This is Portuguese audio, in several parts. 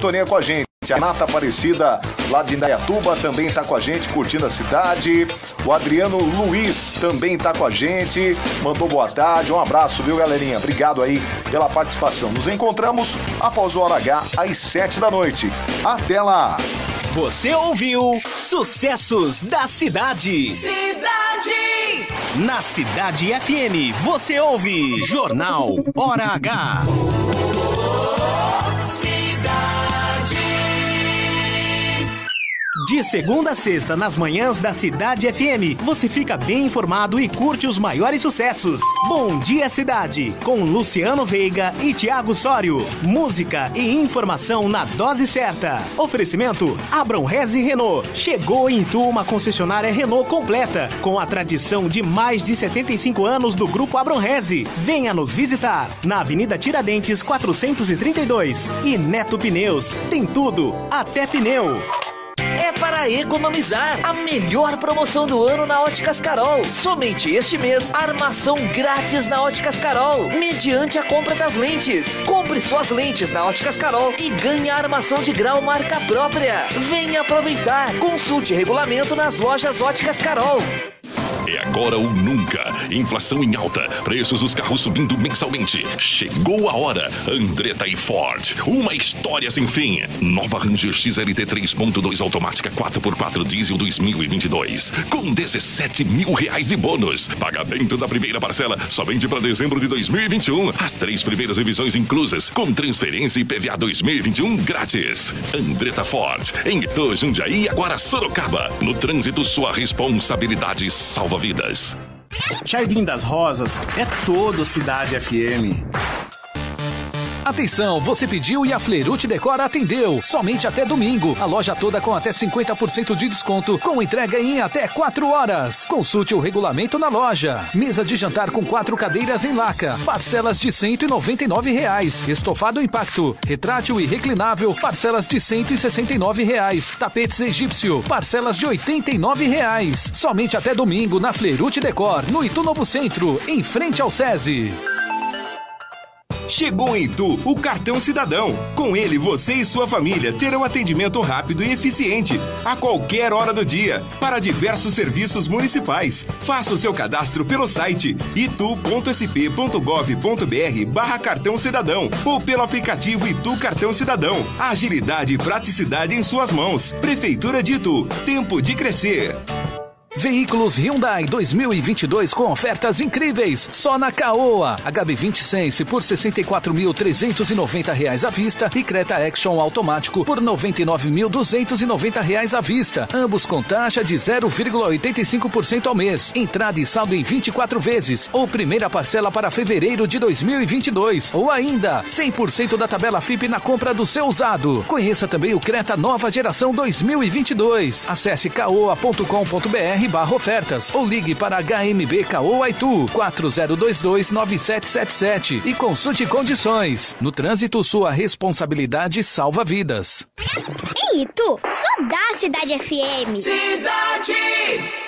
sintonia com a gente. A Nata Aparecida, lá de Indaiatuba, também está com a gente, curtindo a cidade. O Adriano Luiz também está com a gente, mandou boa tarde. Um abraço, viu, galerinha? Obrigado aí pela participação. Nos encontramos após o Hora H, às sete da noite. Até lá! Você ouviu Sucessos da Cidade. Cidade! Na Cidade FM, você ouve Jornal Hora H. De segunda a sexta, nas manhãs da Cidade FM, você fica bem informado e curte os maiores sucessos. Bom Dia Cidade, com Luciano Veiga e Tiago Sório. Música e informação na dose certa. Oferecimento Abram Reze Renault. Chegou em Tu uma concessionária Renault completa, com a tradição de mais de 75 anos do Grupo Abram Reze. Venha nos visitar na Avenida Tiradentes 432. E Neto Pneus, tem tudo, até pneu é para economizar. A melhor promoção do ano na Óticas Carol. Somente este mês, armação grátis na Óticas Carol, mediante a compra das lentes. Compre suas lentes na Óticas Carol e ganhe armação de grau marca própria. Venha aproveitar. Consulte regulamento nas lojas Óticas Carol. É agora ou nunca. Inflação em alta, preços dos carros subindo mensalmente. Chegou a hora. Andretta e Ford. Uma história sem fim. Nova Ranger XLT 3.2 automática 4x4 diesel 2022. Com 17 mil reais de bônus. Pagamento da primeira parcela somente para dezembro de 2021. As três primeiras revisões inclusas. Com transferência e PVA 2021 grátis. Andretta Ford. Em Ito, Jundiaí agora Sorocaba. No trânsito, sua responsabilidade salva Jardim das Rosas é todo Cidade FM. Atenção, você pediu e a Flerute Decora atendeu. Somente até domingo. A loja toda com até 50% de desconto, com entrega em até 4 horas. Consulte o regulamento na loja. Mesa de jantar com quatro cadeiras em laca. Parcelas de 199 reais. Estofado impacto, retrátil e reclinável. Parcelas de 169 reais. Tapetes egípcio. Parcelas de 89 reais. Somente até domingo na Flerute Decor, no Itu Novo Centro, em frente ao SESI. Chegou em Itu o cartão cidadão. Com ele, você e sua família terão atendimento rápido e eficiente a qualquer hora do dia para diversos serviços municipais. Faça o seu cadastro pelo site itu.sp.gov.br/barra cartão cidadão ou pelo aplicativo Itu Cartão Cidadão. Agilidade e praticidade em suas mãos. Prefeitura de Itu. Tempo de crescer. Veículos Hyundai 2022 com ofertas incríveis. Só na Caoa. HB20 Sense por R$ 64.390 à vista e Creta Action automático por R$ 99.290 à vista. Ambos com taxa de 0,85% ao mês. Entrada e saldo em 24 vezes ou primeira parcela para fevereiro de 2022 ou ainda 100% da tabela FIP na compra do seu usado. Conheça também o Creta Nova Geração 2022. Acesse caoa.com.br barra ofertas ou ligue para HMB Caoa Aitu 40229777 e consulte condições. No trânsito, sua responsabilidade salva vidas. Ei, Itu, só dá Cidade FM. Cidade!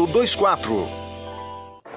024.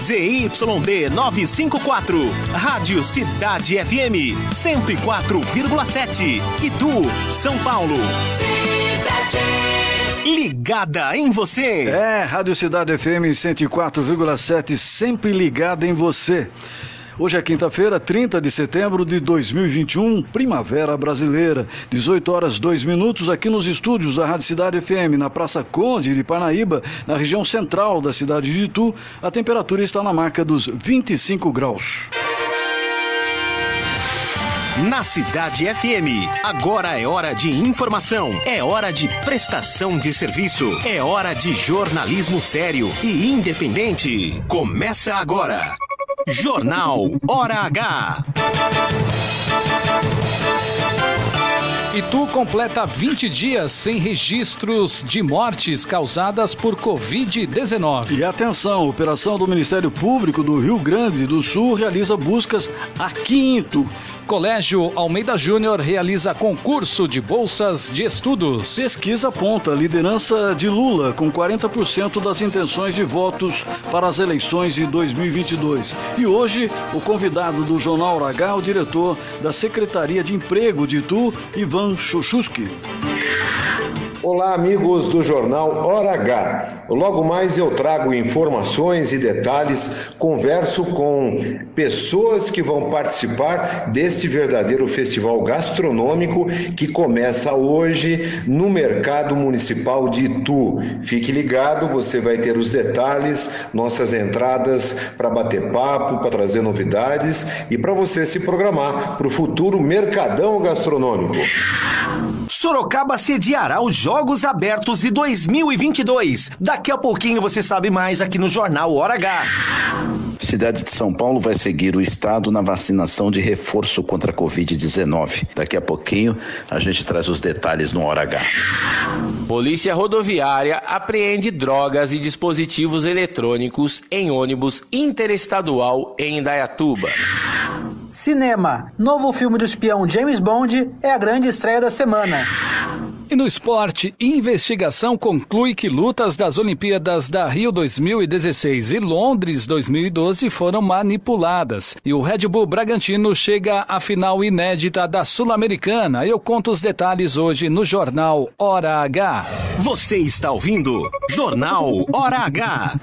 ZYD 954, Rádio Cidade FM 104,7. Itu, São Paulo. Cidade. Ligada em você. É, Rádio Cidade FM 104,7, sempre ligada em você. Hoje é quinta-feira, 30 de setembro de 2021, Primavera Brasileira. 18 horas 2 minutos aqui nos estúdios da Rádio Cidade FM, na Praça Conde de Parnaíba, na região central da cidade de Itu. A temperatura está na marca dos 25 graus. Na Cidade FM, agora é hora de informação, é hora de prestação de serviço, é hora de jornalismo sério e independente. Começa agora. Jornal Hora H. Itu completa 20 dias sem registros de mortes causadas por Covid-19. E atenção, a operação do Ministério Público do Rio Grande do Sul realiza buscas aqui em Itu. Colégio Almeida Júnior realiza concurso de bolsas de estudos. Pesquisa aponta liderança de Lula com 40% das intenções de votos para as eleições de 2022. E hoje, o convidado do Jornal H, o diretor da Secretaria de Emprego de Itu, Ivan Chuchuski. Olá, amigos do jornal Hora H. Logo mais eu trago informações e detalhes, converso com pessoas que vão participar deste verdadeiro festival gastronômico que começa hoje no Mercado Municipal de Itu. Fique ligado, você vai ter os detalhes, nossas entradas para bater papo, para trazer novidades e para você se programar para o futuro Mercadão Gastronômico. Sorocaba sediará os Jogos Abertos de 2022. Daqui a pouquinho você sabe mais aqui no Jornal Hora H. Cidade de São Paulo vai seguir o estado na vacinação de reforço contra a Covid-19. Daqui a pouquinho a gente traz os detalhes no Hora H. Polícia Rodoviária apreende drogas e dispositivos eletrônicos em ônibus interestadual em Indaiatuba. Cinema. Novo filme do espião James Bond é a grande estreia da semana. E no esporte, investigação conclui que lutas das Olimpíadas da Rio 2016 e Londres 2012 foram manipuladas. E o Red Bull Bragantino chega à final inédita da Sul-Americana. Eu conto os detalhes hoje no Jornal Hora H. Você está ouvindo Jornal Hora H.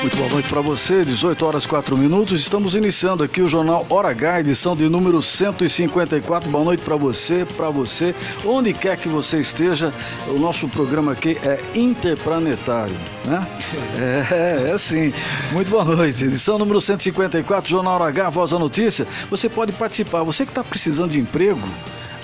Muito boa noite para você, 18 horas 4 minutos. Estamos iniciando aqui o Jornal Hora H, edição de número 154. Boa noite para você, para você, onde quer que você esteja. O nosso programa aqui é interplanetário, né? É, é sim. Muito boa noite. Edição número 154, Jornal H, Voz da Notícia. Você pode participar. Você que está precisando de emprego,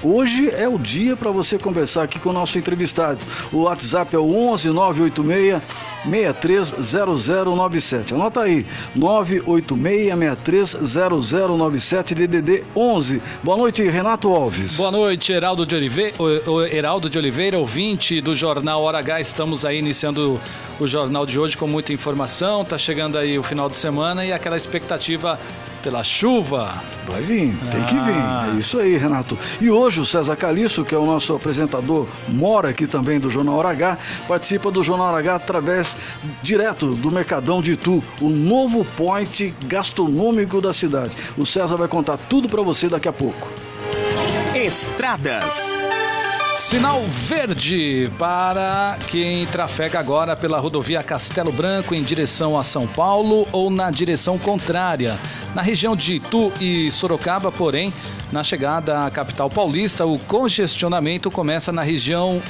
Hoje é o dia para você conversar aqui com o nosso entrevistado. O WhatsApp é o 11 986 630097. Anota aí, 986630097 DDD 11. Boa noite, Renato Alves. Boa noite, Heraldo de Oliveira, Heraldo de Oliveira, ouvinte do Jornal Hora H. Estamos aí iniciando o jornal de hoje com muita informação. Tá chegando aí o final de semana e aquela expectativa pela chuva. Vai vir, tem ah. que vir. Ah. É isso aí, Renato. E hoje o César Calixto, que é o nosso apresentador, mora aqui também do Jornal Hora H, participa do Jornal Hora H através direto do Mercadão de Itu, o novo point gastronômico da cidade. O César vai contar tudo para você daqui a pouco. Estradas. Sinal verde para quem trafega agora pela rodovia Castelo Branco em direção a São Paulo ou na direção contrária. Na região de Itu e Sorocaba, porém, na chegada à capital paulista, o congestionamento começa na região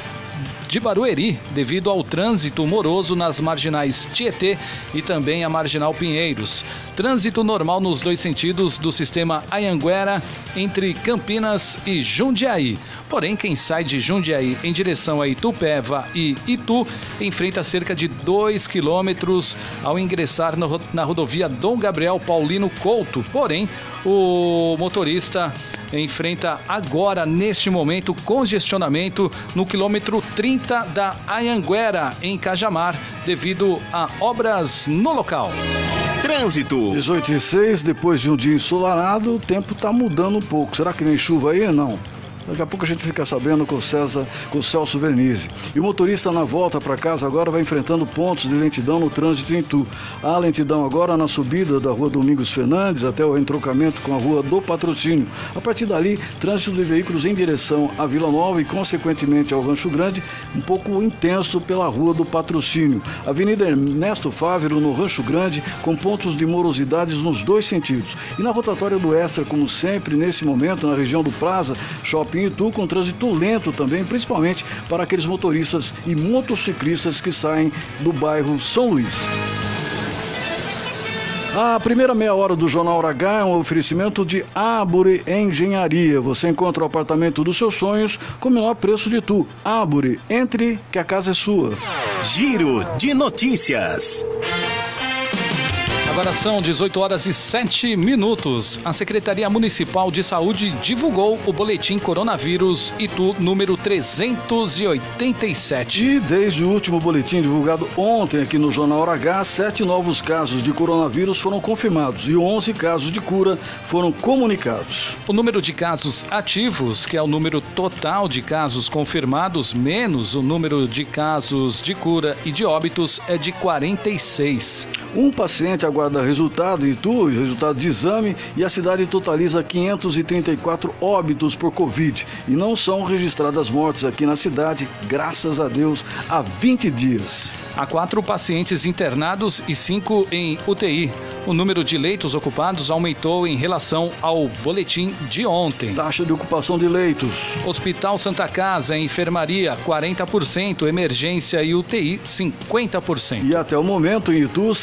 de Barueri, devido ao trânsito moroso nas marginais Tietê e também a Marginal Pinheiros. Trânsito normal nos dois sentidos do sistema Anhanguera entre Campinas e Jundiaí. Porém, quem sai de Jundiaí em direção a Itupeva e Itu enfrenta cerca de 2 quilômetros ao ingressar no, na rodovia Dom Gabriel Paulino Couto. Porém, o motorista enfrenta agora, neste momento, congestionamento no quilômetro 30 da Anhanguera, em Cajamar, devido a obras no local. Trânsito. 18 e 6, depois de um dia ensolarado, o tempo está mudando um pouco. Será que vem chuva aí? Não. Daqui a pouco a gente fica sabendo com o César, com o Celso Vernizzi. E o motorista na volta para casa agora vai enfrentando pontos de lentidão no trânsito em Tu. Há lentidão agora na subida da rua Domingos Fernandes até o entrocamento com a rua do Patrocínio. A partir dali, trânsito de veículos em direção à Vila Nova e, consequentemente, ao Rancho Grande, um pouco intenso pela rua do Patrocínio. Avenida Ernesto Fávero, no Rancho Grande, com pontos de morosidades nos dois sentidos. E na rotatória do Extra, como sempre, nesse momento, na região do Plaza, Shopping Itu com trânsito lento também, principalmente para aqueles motoristas e motociclistas que saem do bairro São Luís. A primeira meia hora do Jornal H é um oferecimento de Abure Engenharia. Você encontra o apartamento dos seus sonhos com o menor preço de tu. Abure, entre que a casa é sua. Giro de notícias. Agora são 18 horas e 7 minutos. A Secretaria Municipal de Saúde divulgou o boletim coronavírus Itu número 387. E desde o último boletim divulgado ontem aqui no Jornal Hora H, sete novos casos de coronavírus foram confirmados e 11 casos de cura foram comunicados. O número de casos ativos, que é o número total de casos confirmados, menos o número de casos de cura e de óbitos, é de 46. Um paciente agora aguarda resultado em Itu, resultado de exame, e a cidade totaliza 534 óbitos por Covid. E não são registradas mortes aqui na cidade, graças a Deus, há 20 dias. Há quatro pacientes internados e cinco em UTI. O número de leitos ocupados aumentou em relação ao boletim de ontem. Taxa de ocupação de leitos. Hospital Santa Casa, enfermaria 40%, emergência e UTI 50%. E até o momento em Itu,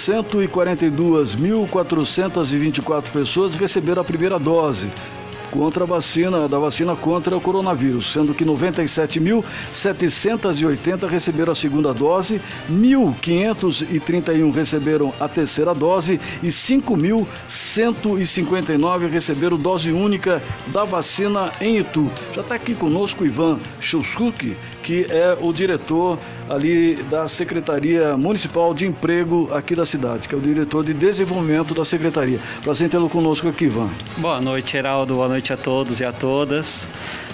142.424 pessoas receberam a primeira dose contra a vacina, da vacina contra o coronavírus, sendo que 97.780 receberam a segunda dose, 1.531 receberam a terceira dose e 5.159 receberam dose única da vacina em Itu. Já está aqui conosco o Ivan Chusuk, que é o diretor ali da Secretaria Municipal de Emprego aqui da cidade, que é o diretor de desenvolvimento da Secretaria. Prazer tê-lo conosco aqui, Ivan. Boa noite, Geraldo. Boa noite a todos e a todas.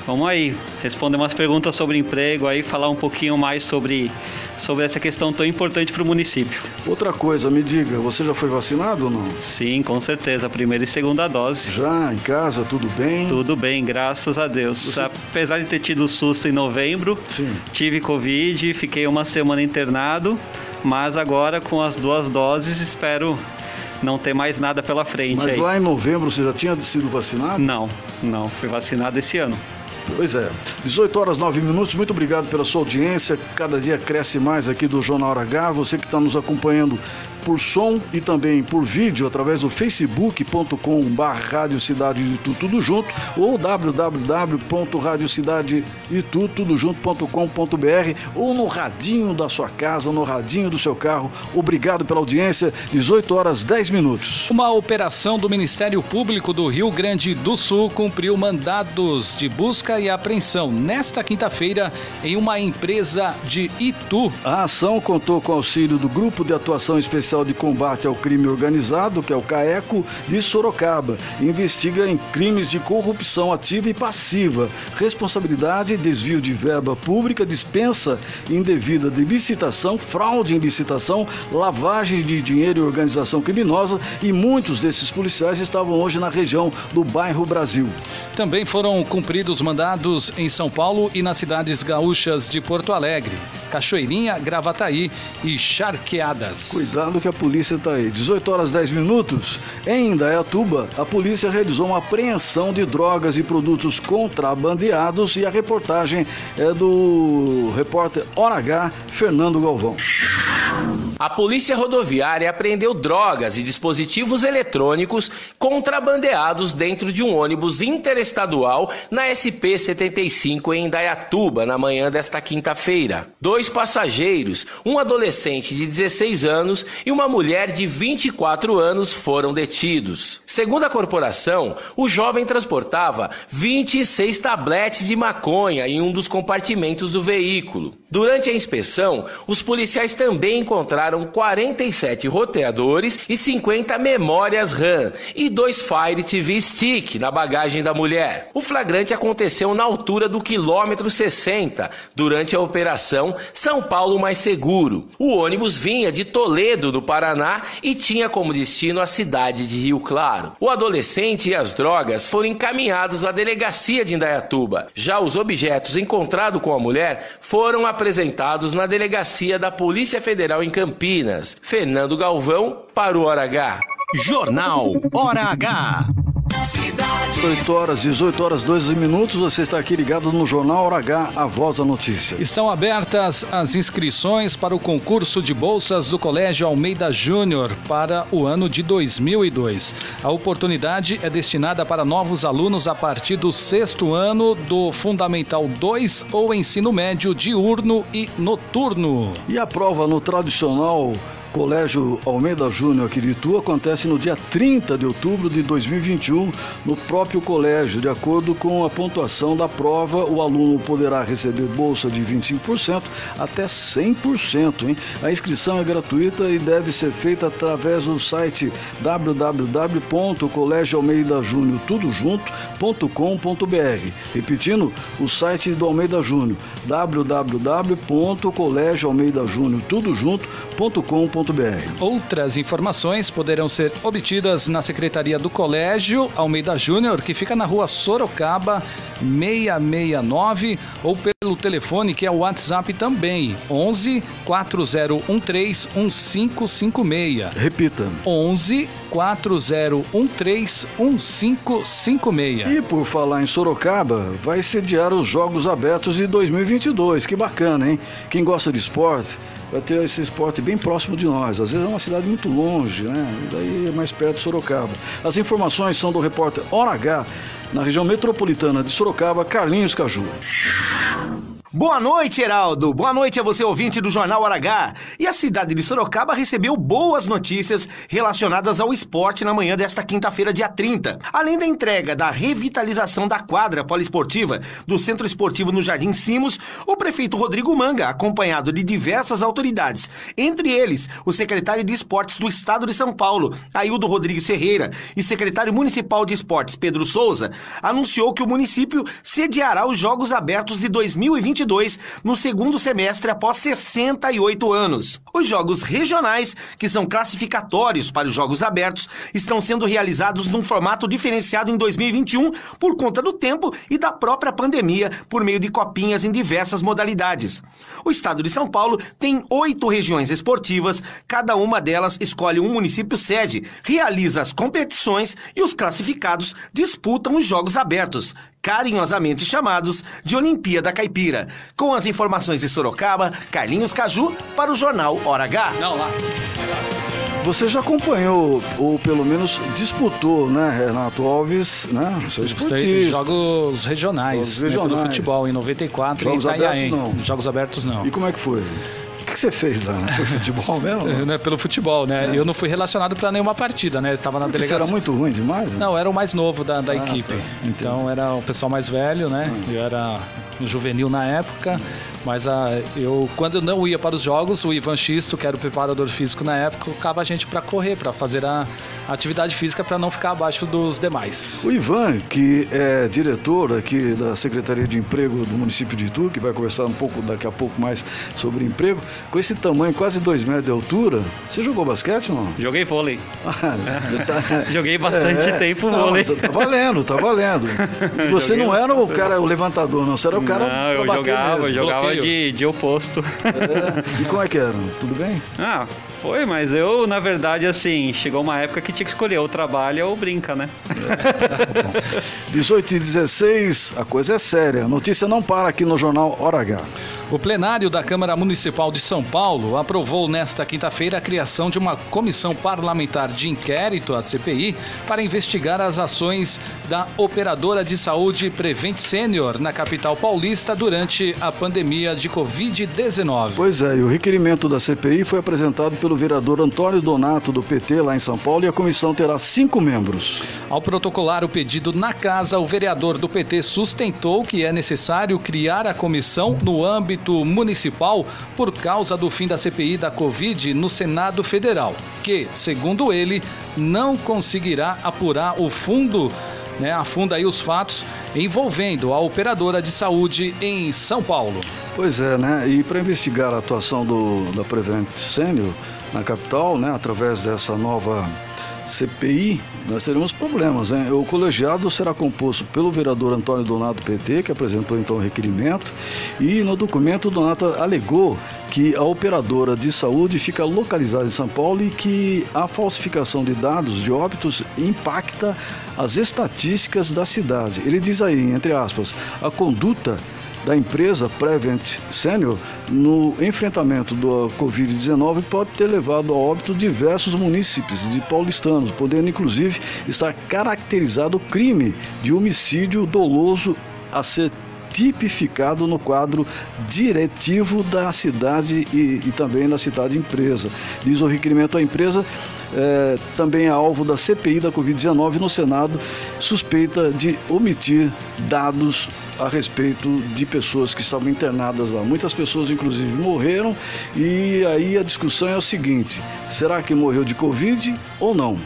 Vamos aí, responder umas perguntas sobre emprego aí, falar um pouquinho mais sobre, sobre essa questão tão importante para o município. Outra coisa, me diga, você já foi vacinado ou não? Sim, com certeza, primeira e segunda dose. Já, em casa, tudo bem? Tudo bem, graças a Deus. Você... Apesar de ter tido susto em novembro, Sim. tive Covid, fiquei uma semana internado, mas agora com as duas doses espero não ter mais nada pela frente. Mas aí. lá em novembro você já tinha sido vacinado? Não, não, fui vacinado esse ano. Pois é. 18 horas 9 minutos. Muito obrigado pela sua audiência. Cada dia cresce mais aqui do Jornal Hora H. Você que está nos acompanhando por som e também por vídeo através do facebook.com.br Rádio Cidade de Itu, tudo junto, ou www.radiocidadeitu, tudo junto.com.br, ou no radinho da sua casa, no radinho do seu carro. Obrigado pela audiência. 18 horas 10 minutos. Uma operação do Ministério Público do Rio Grande do Sul cumpriu mandados de busca e apreensão nesta quinta-feira em uma empresa de Itu. A ação contou com auxílio do Grupo de Atuação Especial Especial de Combate ao Crime Organizado, que é o CAECO, de Sorocaba. Investiga em crimes de corrupção ativa e passiva, responsabilidade, desvio de verba pública, dispensa indevida de licitação, fraude em licitação, lavagem de dinheiro e organização criminosa e muitos desses policiais estavam hoje na região do bairro Brasil. Também foram cumpridos mandados em São Paulo e nas cidades gaúchas de Porto Alegre, Cachoeirinha, Gravataí e Charqueadas. Cuidado que a polícia está aí. 18 horas 10 minutos. Em Indaiatuba, a polícia realizou uma apreensão de drogas e produtos contrabandeados e a reportagem é do repórter Hora H, Fernando Galvão. A Polícia Rodoviária apreendeu drogas e dispositivos eletrônicos contrabandeados dentro de um ônibus interestadual na SP-75 em Indaiatuba, na manhã desta quinta-feira. Dois passageiros, um adolescente de 16 anos e uma mulher de 24 anos foram detidos. Segundo a corporação, o jovem transportava 26 tabletes de maconha em um dos compartimentos do veículo. Durante a inspeção, os policiais também encontraram 47 roteadores e 50 memórias RAM e dois Fire TV Stick na bagagem da mulher. O flagrante aconteceu na altura do quilômetro 60, durante a operação São Paulo Mais Seguro. O ônibus vinha de Toledo, do Paraná, e tinha como destino a cidade de Rio Claro. O adolescente e as drogas foram encaminhados à delegacia de Indaiatuba. Já os objetos encontrados com a mulher foram apresentados na delegacia da Polícia Federal em Campinas. Fernando Galvão para o Hora H. Jornal Hora H. 8 horas, 18 horas, 12 minutos. Você está aqui ligado no Jornal Hora H, a voz da notícia. Estão abertas as inscrições para o concurso de bolsas do Colégio Almeida Júnior para o ano de 2002. A oportunidade é destinada para novos alunos a partir do sexto ano do Fundamental 2 ou ensino médio diurno e noturno. E a prova no tradicional Colégio Almeida Júnior aqui de Itu acontece no dia 30 de outubro de 2021 no próprio colégio. De acordo com a pontuação da prova, o aluno poderá receber bolsa de 25% até 100%. Hein? A inscrição é gratuita e deve ser feita através do site www.colégioalmeidajúnior.com.br. Repetindo, o site do Almeida Júnior www.colégioalmeidajúnior.com.br. Outras informações poderão ser obtidas na Secretaria do Colégio Almeida Júnior, que fica na rua Sorocaba 669, ou pelo telefone que é o WhatsApp também, 11 4013 1556. Repita. 11 4013 1556. E por falar em Sorocaba, vai sediar os Jogos Abertos de 2022. Que bacana, hein? Quem gosta de esporte vai ter esse esporte bem próximo de nós. Às vezes é uma cidade muito longe, né? Daí é mais perto de Sorocaba. As informações são do repórter Hora H, na região metropolitana de Sorocaba, Carlinhos Caju. Boa noite, Heraldo. Boa noite a você, ouvinte do Jornal H. E a cidade de Sorocaba recebeu boas notícias relacionadas ao esporte na manhã desta quinta-feira, dia 30. Além da entrega da revitalização da quadra poliesportiva do Centro Esportivo no Jardim Simos, o prefeito Rodrigo Manga, acompanhado de diversas autoridades, entre eles o secretário de Esportes do Estado de São Paulo, Aildo Rodrigues Ferreira, e secretário municipal de Esportes, Pedro Souza, anunciou que o município sediará os Jogos Abertos de 2022 no segundo semestre após 68 anos. Os jogos regionais, que são classificatórios para os Jogos Abertos, estão sendo realizados num formato diferenciado em 2021 por conta do tempo e da própria pandemia, por meio de copinhas em diversas modalidades. O estado de São Paulo tem oito regiões esportivas, cada uma delas escolhe um município sede, realiza as competições e os classificados disputam os Jogos Abertos, carinhosamente chamados de Olimpíada Caipira. Com as informações de Sorocaba, Carlinhos Caju para o jornal Hora H. Não, lá. Você já acompanhou, ou pelo menos disputou, né, Renato Alves, né? Seu esportista. Jogos regionais, Jogos né, regionais. pelo futebol, em 94 Jogos em Itanhaém. abertos, não. Jogos abertos não. E como é que foi? O que você fez lá? Né? Foi futebol mesmo? É, né, pelo futebol, né? Eu não fui relacionado para nenhuma partida, né? Estava na Porque delegacia. era muito ruim demais? Né? Não, era o mais novo da, da Ah, equipe. tá. Então era o pessoal mais velho, né? Eu era um juvenil na época, mas a, eu quando eu não ia para os jogos, o Ivan Xisto, que era o preparador físico na época, colocava a gente para correr, para fazer a, a atividade física para não ficar abaixo dos demais. O Ivan, que é diretor aqui da Secretaria de Emprego do município de Itu, que vai conversar um pouco daqui a pouco mais sobre emprego, com esse tamanho, quase dois metros de altura, você jogou basquete ou não? Joguei vôlei. Tá- Joguei bastante É. tempo Não, vôlei. Tá valendo, tá valendo. E você Joguei não era o cara, o levantador, não. Você era o cara. Não, eu jogava, mesmo. jogava Bloqueio. de, de oposto. É. E como é que era? Tudo bem? Ah, Foi, mas eu, na verdade, assim, chegou uma época que tinha que escolher ou trabalha ou brinca, né? 18 e 16, a coisa é séria. A notícia não para aqui no Jornal Hora H. O plenário da Câmara Municipal de São Paulo aprovou nesta quinta-feira a criação de uma comissão parlamentar de inquérito, a CPI, para investigar as ações da operadora de saúde Prevent Senior na capital paulista durante a pandemia de Covid-19. Pois é, e o requerimento da CPI foi apresentado pelo vereador Antônio Donato, do PT, lá em São Paulo, e a comissão terá cinco membros. Ao protocolar o pedido na casa, o vereador do PT sustentou que é necessário criar a comissão no âmbito municipal por causa do fim da CPI da Covid no Senado Federal, que, segundo ele, não conseguirá apurar o fundo né, afunda aí os fatos envolvendo a operadora de saúde em São Paulo. Pois é, né? E para investigar a atuação do, da Prevent Senior na capital, né, através dessa nova CPI, nós teremos problemas. Hein? O colegiado será composto pelo vereador Antônio Donato PT, que apresentou então o requerimento, e no documento Donato alegou que a operadora de saúde fica localizada em São Paulo e que a falsificação de dados de óbitos impacta as estatísticas da cidade. Ele diz aí, entre aspas, a conduta da empresa Prevent Senior no enfrentamento do Covid-19 pode ter levado a óbito diversos munícipes de paulistanos, podendo inclusive estar caracterizado o crime de homicídio doloso a ser tipificado no quadro diretivo da cidade e, e também da cidade empresa. Diz o requerimento à empresa, é, também é alvo da CPI da Covid-19 no Senado, suspeita de omitir dados a respeito de pessoas que estavam internadas lá. Muitas pessoas, inclusive, morreram e aí a discussão é o seguinte: será que morreu de Covid ou não?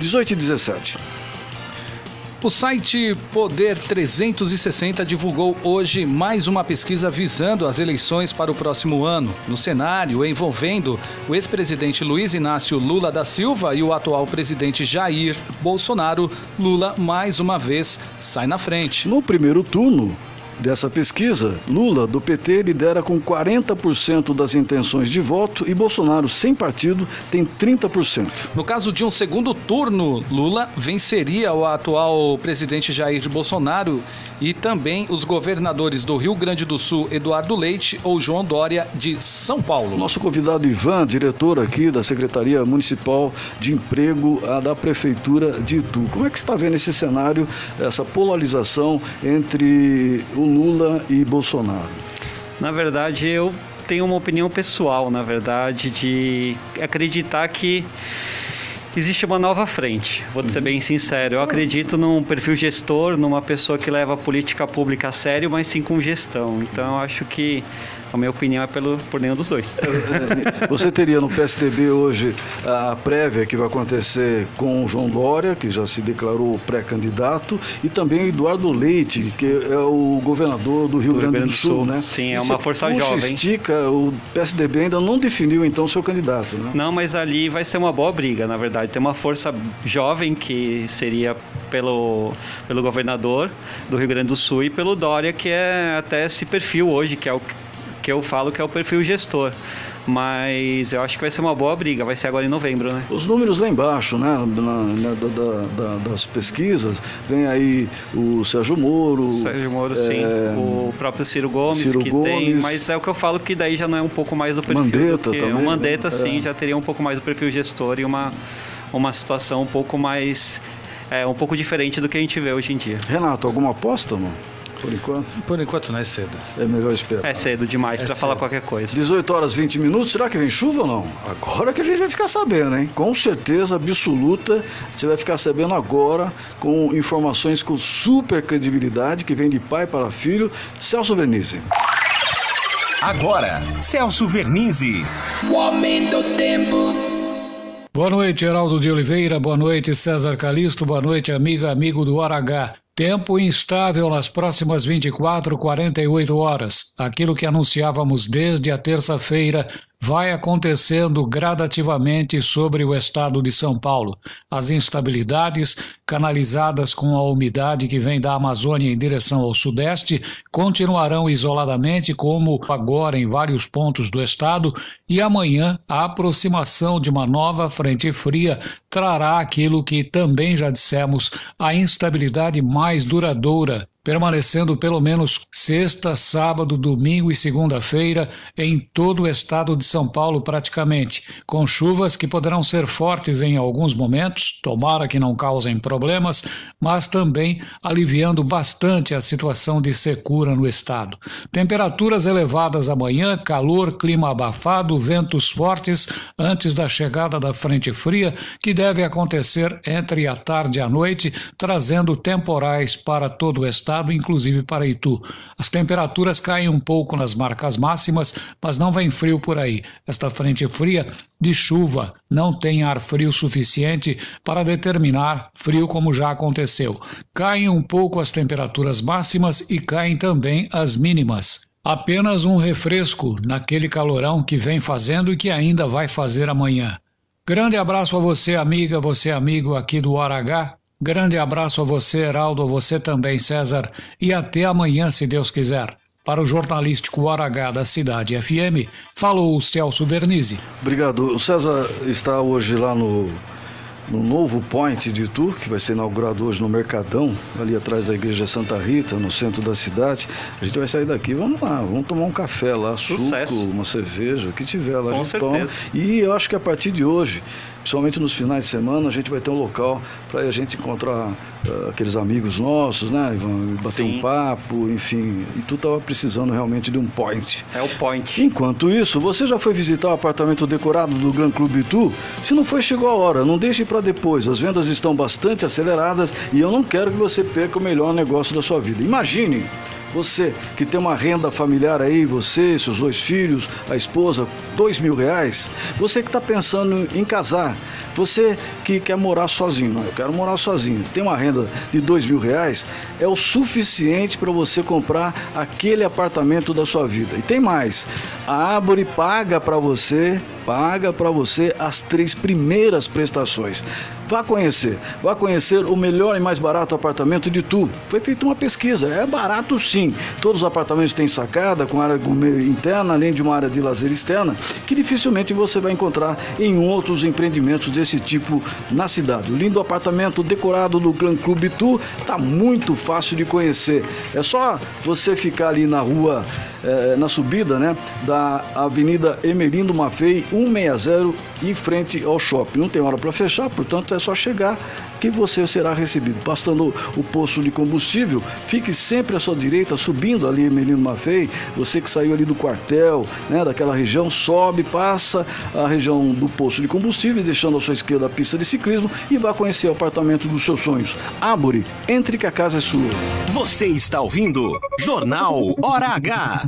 18 e 17. O site Poder 360 divulgou hoje mais uma pesquisa visando as eleições para o próximo ano. No cenário envolvendo o ex-presidente Luiz Inácio Lula da Silva e o atual presidente Jair Bolsonaro, Lula mais uma vez sai na frente. No primeiro turno, dessa pesquisa, Lula, do PT, lidera com 40% das intenções de voto e Bolsonaro, sem partido, tem 30%. No caso de um segundo turno, Lula venceria o atual presidente Jair Bolsonaro e também os governadores do Rio Grande do Sul, Eduardo Leite ou João Dória, de São Paulo. Nosso convidado Ivan, diretor aqui da Secretaria Municipal de Emprego da Prefeitura de Itu. Como é que você está vendo esse cenário, essa polarização entre o Lula e Bolsonaro? Na verdade, eu tenho uma opinião pessoal, na verdade, de acreditar que existe uma nova frente. Vou ser bem sincero. Eu acredito num perfil gestor, numa pessoa que leva a política pública a sério, mas sim com gestão. Então, eu acho que a minha opinião é pelo, por nenhum dos dois. Você teria no PSDB hoje a prévia que vai acontecer com o João Dória, que já se declarou pré-candidato, e também o Eduardo Leite, que é o governador do Rio, do Grande, Grande do Sul, Sul, né? Sim, é uma força puxa, jovem. estica, o PSDB ainda não definiu então seu candidato, né? Não, mas ali vai ser uma boa briga, na verdade. Tem uma força jovem que seria pelo, pelo governador do Rio Grande do Sul e pelo Dória, que é até esse perfil hoje, que é o que eu falo que é o perfil gestor. Mas eu acho que vai ser uma boa briga, vai ser agora em novembro, né? Os números lá embaixo, né? Na, na, da, da, das pesquisas, vem aí o Sérgio Moro. Sérgio Moro, é, sim. O próprio Ciro Gomes, Ciro que Gomes, tem. Mas é o que eu falo que daí já não é um pouco mais do perfil. Mandetta também. O Mandetta, né? sim, É. já teria um pouco mais do perfil gestor e uma, uma situação um pouco mais. É, um pouco diferente do que a gente vê hoje em dia. Renato, alguma aposta, mano? Por enquanto? Por enquanto não é cedo. É melhor esperar. É cedo demais É pra cedo. falar qualquer coisa. 18 horas 20 minutos, será que vem chuva ou não? Agora que a gente vai ficar sabendo, hein? Com certeza absoluta, você vai ficar sabendo agora com informações com super credibilidade que vem de pai para filho, Celso Vernizzi. Agora, Celso Vernizzi. O aumento do tempo. Boa noite, Heraldo de Oliveira. Boa noite, César Calixto. Boa noite, amiga, amigo do Hora H. Tempo instável nas próximas 24, 48 horas. Aquilo que anunciávamos desde a terça-feira vai acontecendo gradativamente sobre o estado de São Paulo. As instabilidades, canalizadas com a umidade que vem da Amazônia em direção ao sudeste, continuarão isoladamente, como agora em vários pontos do estado, e amanhã a aproximação de uma nova frente fria trará aquilo que também já dissemos, a instabilidade mais duradoura permanecendo pelo menos sexta, sábado, domingo e segunda-feira em todo o estado de São Paulo praticamente, com chuvas que poderão ser fortes em alguns momentos, tomara que não causem problemas, mas também aliviando bastante a situação de secura no estado. Temperaturas elevadas amanhã, calor, clima abafado, ventos fortes antes da chegada da frente fria, que deve acontecer entre a tarde e a noite, trazendo temporais para todo o estado estado, inclusive para Itu. As temperaturas caem um pouco nas marcas máximas, mas não vem frio por aí. Esta frente fria de chuva não tem ar frio suficiente para determinar frio como já aconteceu. Caem um pouco as temperaturas máximas e caem também as mínimas. Apenas um refresco naquele calorão que vem fazendo e que ainda vai fazer amanhã. Grande abraço a você, amiga, você amigo aqui do Hora H. Grande abraço a você, Heraldo, a você também, César, e até amanhã, se Deus quiser. Para o jornalístico H da Cidade FM, falou o Celso Vernizzi. Obrigado. O César está hoje lá no, no novo Point de Itu, que vai ser inaugurado hoje no Mercadão, ali atrás da Igreja Santa Rita, no centro da cidade. A gente vai sair daqui, vamos lá, vamos tomar um café lá, Sucesso. suco, uma cerveja, o que tiver lá, Com a gente certeza. toma. E eu acho que a partir de hoje principalmente nos finais de semana, a gente vai ter um local para a gente encontrar uh, aqueles amigos nossos, né, Ivan? Bater Sim. um papo, enfim. E tu estava precisando realmente de um point. É o point. Enquanto isso, você já foi visitar o apartamento decorado do Gran Clube Itu? Se não foi, chegou a hora. Não deixe para depois. As vendas estão bastante aceleradas e eu não quero que você perca o melhor negócio da sua vida. Imagine você que tem uma renda familiar aí, você, seus dois filhos, a esposa, dois mil reais. Você que está pensando em casar. Você que quer morar sozinho. Não, eu quero morar sozinho. Tem uma renda de dois mil reais. É o suficiente para você comprar aquele apartamento da sua vida. E tem mais. A Árvore paga para você, paga para você as três primeiras prestações. Vá conhecer, vá conhecer o melhor e mais barato apartamento de Tu. Foi feita uma pesquisa, é barato sim. Todos os apartamentos têm sacada com área interna, além de uma área de lazer externa, que dificilmente você vai encontrar em outros empreendimentos desse tipo na cidade. O lindo apartamento decorado do Gran Clube Tu está muito fácil de conhecer. É só você ficar ali na rua, é, na subida, né, da Avenida Emelindo Maffei 160 em frente ao shopping. Não tem hora para fechar, portanto é só chegar que você será recebido. Passando o posto de combustível, fique sempre à sua direita, subindo ali Menino Mafei, você que saiu ali do quartel, né, daquela região, sobe, passa a região do posto de combustível, deixando à sua esquerda a pista de ciclismo e vá conhecer o apartamento dos seus sonhos. Ábore, entre que a casa é sua. Você está ouvindo Jornal Hora H.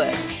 it.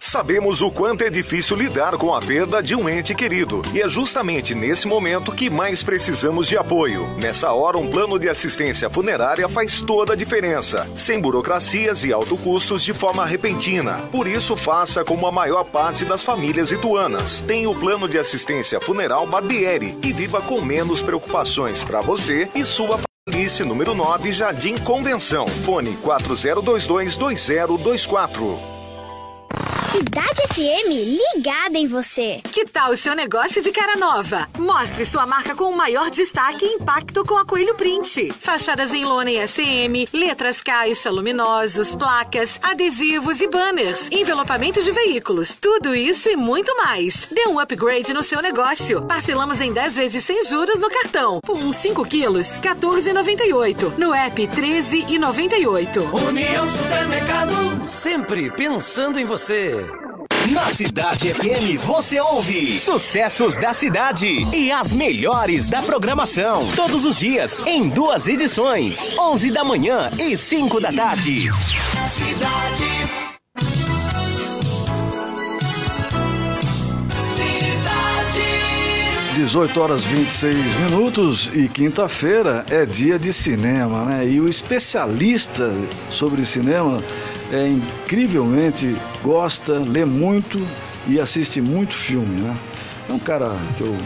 Sabemos o quanto é difícil lidar com a perda de um ente querido e é justamente nesse momento que mais precisamos de apoio. Nessa hora, um plano de assistência funerária faz toda a diferença, sem burocracias e alto custos de forma repentina. Por isso, faça como a maior parte das famílias ituanas. Tem o plano de assistência funeral Barbieri e viva com menos preocupações para você e sua Alice número 9, Jardim Convenção. Fone 4022 2024. Cidade FM ligada em você. Que tal o seu negócio de cara nova? Mostre sua marca com o maior destaque e impacto com a Coelho Print. Fachadas em lona e SM, letras caixa, luminosos, placas, adesivos e banners, envelopamento de veículos, tudo isso e muito mais. Dê um upgrade no seu negócio. Parcelamos em 10 vezes sem juros no cartão. Por uns 5 quilos, 14,98. No app, 13,98. União Supermercado, sempre pensando em você. Na Cidade FM você ouve sucessos da cidade e as melhores da programação. Todos os dias em duas edições: 11 da manhã e 5 da tarde. Cidade. Cidade. 18 horas 26 minutos e quinta-feira é dia de cinema, né? E o especialista sobre cinema é incrivelmente gosta, lê muito e assiste muito filme, né? É um cara que eu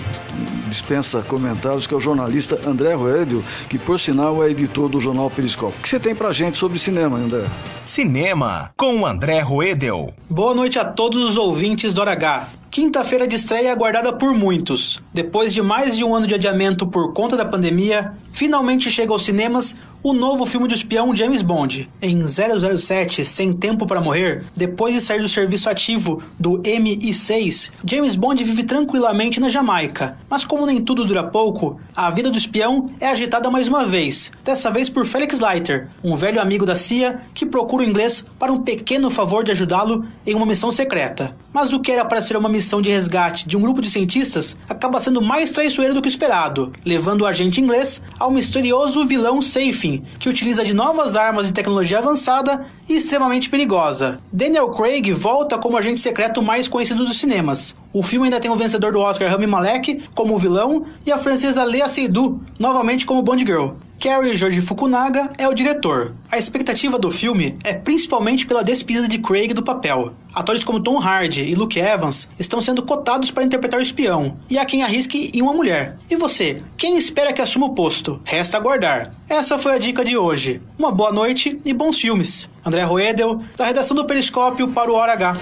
dispensa comentários, que é o jornalista André Roedio, que por sinal é editor do jornal Periscópio. O que você tem pra gente sobre cinema, André? Cinema com André Roedel. Boa noite a todos os ouvintes do Hora H. Quinta-feira de estreia aguardada por muitos. Depois de mais de um ano de adiamento por conta da pandemia, finalmente chega aos cinemas o novo filme do espião James Bond. Em 007, Sem Tempo para Morrer, depois de sair do serviço ativo do MI6, James Bond vive tranquilamente na Jamaica. Mas como nem tudo dura pouco, a vida do espião é agitada mais uma vez, dessa vez por Felix Leiter, um velho amigo da CIA que procura o inglês para um pequeno favor de ajudá-lo em uma missão secreta. Mas o que era para ser uma missão de resgate de um grupo de cientistas acaba sendo mais traiçoeiro do que esperado, levando o agente inglês ao misterioso vilão Safin, que utiliza de novas armas e tecnologia avançada e extremamente perigosa. Daniel Craig volta como agente secreto mais conhecido dos cinemas. O filme ainda tem o vencedor do Oscar Rami Malek como vilão e a francesa Lea Seydoux novamente como Bond Girl. Kerry Jorge Fukunaga é o diretor. A expectativa do filme é principalmente pela despedida de Craig do papel. Atores como Tom Hardy e Luke Evans estão sendo cotados para interpretar o espião, e há quem arrisque em uma mulher. E você, quem espera que assuma o posto? Resta aguardar. Essa foi a dica de hoje. Uma boa noite e bons filmes. André Roedel, da redação do Periscópio para o Hora H.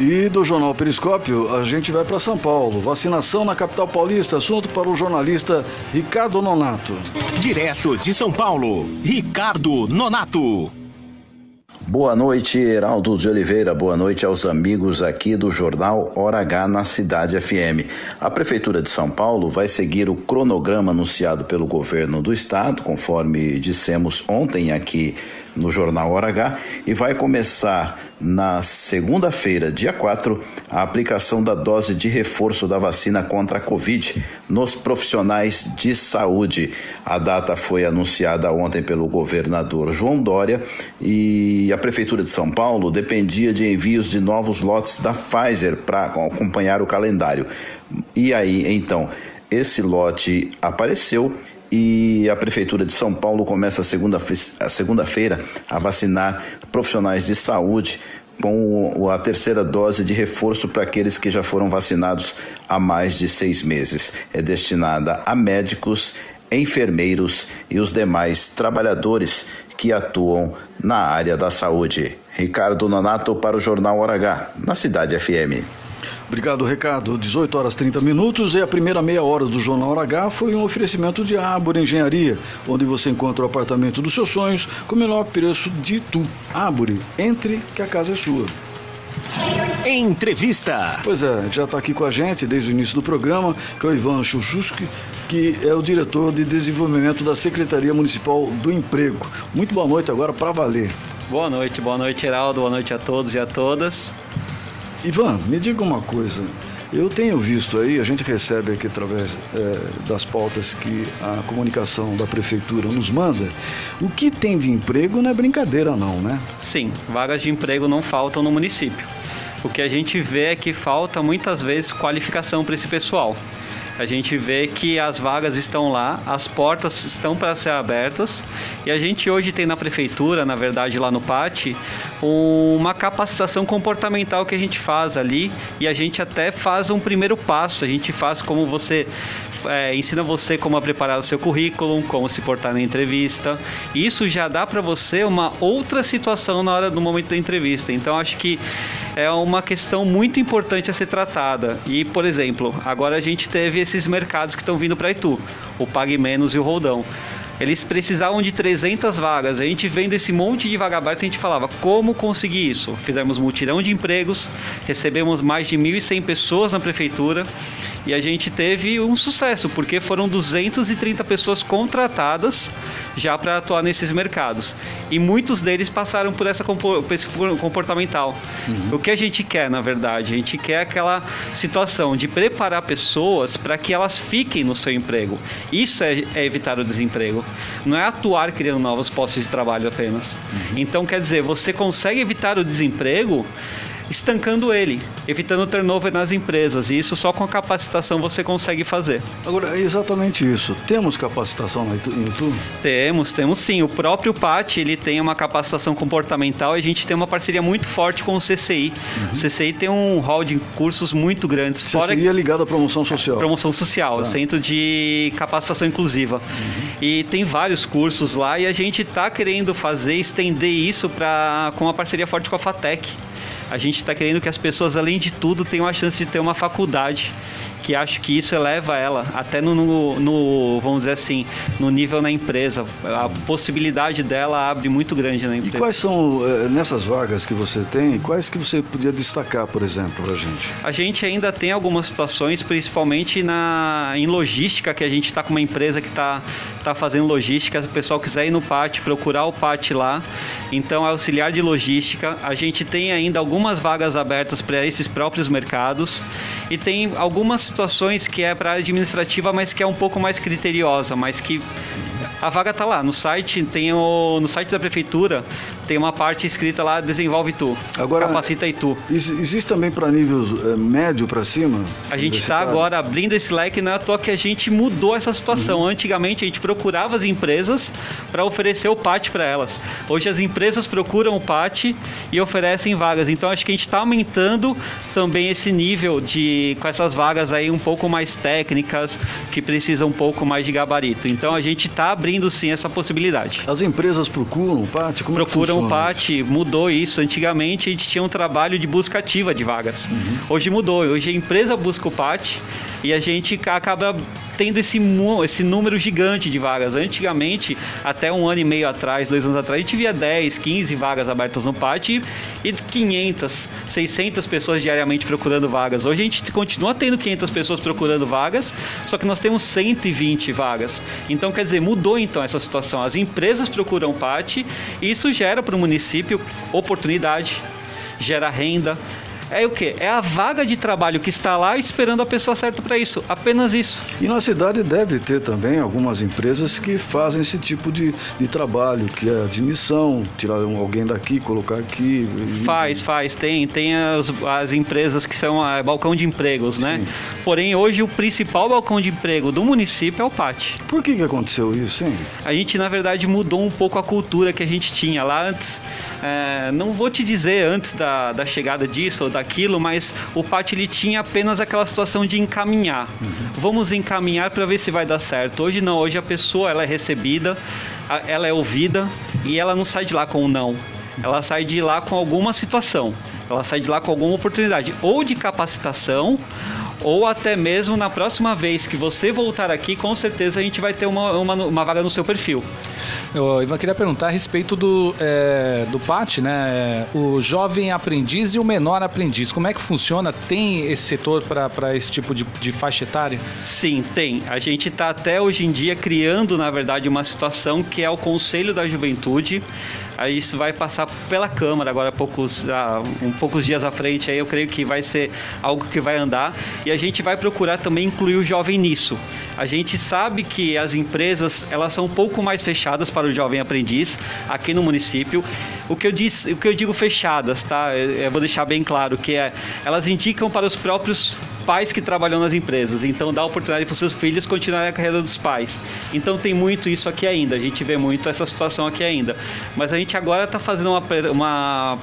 E do Jornal Periscópio, a gente vai para São Paulo. Vacinação na capital paulista, assunto para o jornalista Ricardo Nonato. Direto de São Paulo, Ricardo Nonato. Boa noite, Heraldo de Oliveira. Boa noite aos amigos aqui do Jornal Hora H na Cidade FM. A Prefeitura de São Paulo vai seguir o cronograma anunciado pelo governo do estado, conforme dissemos ontem aqui no Jornal Hora H, e vai começar na segunda-feira, dia 4, a aplicação da dose de reforço da vacina contra a Covid nos profissionais de saúde. A data foi anunciada ontem pelo governador João Dória e a Prefeitura de São Paulo dependia de envios de novos lotes da Pfizer para acompanhar o calendário. E aí, então, esse lote apareceu e a Prefeitura de São Paulo começa segunda-feira segunda a vacinar profissionais de saúde com a terceira dose de reforço para aqueles que já foram vacinados há mais de seis meses. É destinada a médicos, enfermeiros e os demais trabalhadores que atuam na área da saúde. Ricardo Nonato para o Jornal Hora H, na Cidade FM. Obrigado, Ricardo. 18 horas 30 minutos e a primeira meia hora do Jornal Hora H foi um oferecimento de Árvore Engenharia, onde você encontra o apartamento dos seus sonhos com o menor preço de Itu. Árvore, entre que a casa é sua. Entrevista. Pois é, já está aqui com a gente desde o início do programa, que é o Ivan Chuchuski, que é o diretor de desenvolvimento da Secretaria Municipal do Emprego. Muito boa noite agora para valer. Boa noite, boa noite, Heraldo, boa noite a todos e a todas. Ivan, me diga uma coisa. Eu tenho visto aí, a gente recebe aqui através é, das pautas que a comunicação da prefeitura nos manda, o que tem de emprego não é brincadeira não, né? Sim, vagas de emprego não faltam no município. O que a gente vê é que falta muitas vezes qualificação para esse pessoal. A gente vê que as vagas estão lá, as portas estão para ser abertas e a gente hoje tem na prefeitura, na verdade lá no PAT, uma capacitação comportamental que a gente faz ali e a gente até faz um primeiro passo. A gente faz como você é, ensina você como a preparar o seu currículo, como se portar na entrevista. Isso já dá para você uma outra situação na hora do momento da entrevista. Então acho que é uma questão muito importante a ser tratada. E, por exemplo, agora a gente teve esses mercados que estão vindo para Itu, o Pague Menos e o Roldão. Eles precisavam de 300 vagas. A gente vendo esse monte de vaga aberta, a gente falava como conseguir isso. Fizemos mutirão de empregos, recebemos mais de 1.100 pessoas na prefeitura e a gente teve um sucesso, porque foram 230 pessoas contratadas já para atuar nesses mercados. E muitos deles passaram por essa por esse comportamental. Uhum. O que a gente quer, na verdade? A gente quer aquela situação de preparar pessoas para que elas fiquem no seu emprego. Isso é, é evitar o desemprego não é atuar criando novos postos de trabalho apenas. Uhum. Então, quer dizer, você consegue evitar o desemprego estancando ele, evitando turnover nas empresas. E isso só com a capacitação você consegue fazer. Agora, é exatamente isso. Temos capacitação no YouTube? Temos, temos sim. O próprio PAT, ele tem uma capacitação comportamental e a gente tem uma parceria muito forte com o CCI. Uhum. O CCI tem um hall de cursos muito grandes. CCI Fora... é ligado à promoção social. Promoção social, tá. Centro de Capacitação Inclusiva. Uhum. E tem vários cursos lá e a gente está querendo fazer, estender isso pra, com uma parceria forte com a FATEC a gente está querendo que as pessoas, além de tudo, tenham a chance de ter uma faculdade que acho que isso eleva ela até no, no, no, vamos dizer assim, no nível na empresa. A possibilidade dela abre muito grande na empresa. E quais são, eh, nessas vagas que você tem, quais que você podia destacar, por exemplo, para a gente? A gente ainda tem algumas situações, principalmente na, em logística, que a gente está com uma empresa que está tá fazendo logística. Se o pessoal quiser ir no PAT, procurar o PAT lá. Então, é auxiliar de logística. A gente tem ainda algumas vagas abertas para esses próprios mercados e tem algumas situações que é para administrativa, mas que é um pouco mais criteriosa, mas que a vaga tá lá no site, tem o no site da prefeitura tem uma parte escrita lá desenvolve tu, Agora, capacita e tu. Existe também para nível é, médio para cima? A gente está agora abrindo esse leque, não é toa que a gente mudou essa situação. Uhum. Antigamente a gente procurava as empresas para oferecer o PAT para elas. Hoje as empresas procuram o PAT e oferecem vagas. Então acho que a gente está aumentando também esse nível de com essas vagas aí um pouco mais técnicas que precisam um pouco mais de gabarito. Então a gente está abrindo sim essa possibilidade. As empresas procuram o PAT? Como é procuram o PAT, mudou isso. Antigamente a gente tinha um trabalho de busca ativa de vagas. Uhum. Hoje mudou. Hoje a empresa busca o PAT e a gente acaba tendo esse, esse número gigante de vagas. Antigamente, até um ano e meio atrás, dois anos atrás, a gente via 10, 15 vagas abertas no PAT e 500, 600 pessoas diariamente procurando vagas. Hoje a gente continua tendo 500 pessoas procurando vagas, só que nós temos 120 vagas. Então, quer dizer, mudou então essa situação. As empresas procuram PAT e isso gera para o município oportunidade, gera renda, é o que? É a vaga de trabalho que está lá esperando a pessoa certa para isso. Apenas isso. E na cidade deve ter também algumas empresas que fazem esse tipo de, de trabalho, que é admissão, tirar alguém daqui, colocar aqui. Faz, faz. Tem, tem as, as empresas que são a, balcão de empregos, né? Sim. Porém, hoje o principal balcão de emprego do município é o PAT. Por que, que aconteceu isso, hein? A gente, na verdade, mudou um pouco a cultura que a gente tinha lá antes. É, não vou te dizer antes da, da chegada disso ou da daquilo, mas o Pat ele tinha apenas aquela situação de encaminhar. Uhum. Vamos encaminhar para ver se vai dar certo. Hoje não, hoje a pessoa ela é recebida, ela é ouvida e ela não sai de lá com um não. Ela sai de lá com alguma situação. Ela sai de lá com alguma oportunidade, ou de capacitação, ou até mesmo na próxima vez que você voltar aqui, com certeza a gente vai ter uma, uma, uma vaga no seu perfil. Eu, Ivan, queria perguntar a respeito do, é, do PAT, né? O jovem aprendiz e o menor aprendiz. Como é que funciona? Tem esse setor para esse tipo de, de faixa etária? Sim, tem. A gente está até hoje em dia criando, na verdade, uma situação que é o Conselho da Juventude. Aí isso vai passar pela Câmara agora poucos, ah, um poucos dias à frente. Aí eu creio que vai ser algo que vai andar. E a gente vai procurar também incluir o jovem nisso. A gente sabe que as empresas elas são um pouco mais fechadas para o jovem aprendiz aqui no município. O que eu, diz, o que eu digo fechadas, tá? Eu, vou deixar bem claro que é, elas indicam para os próprios pais que trabalham nas empresas. Então dá oportunidade para os seus filhos continuarem a carreira dos pais. Então tem muito isso aqui ainda. A gente vê muito essa situação aqui ainda. Mas a gente agora está fazendo uma, uma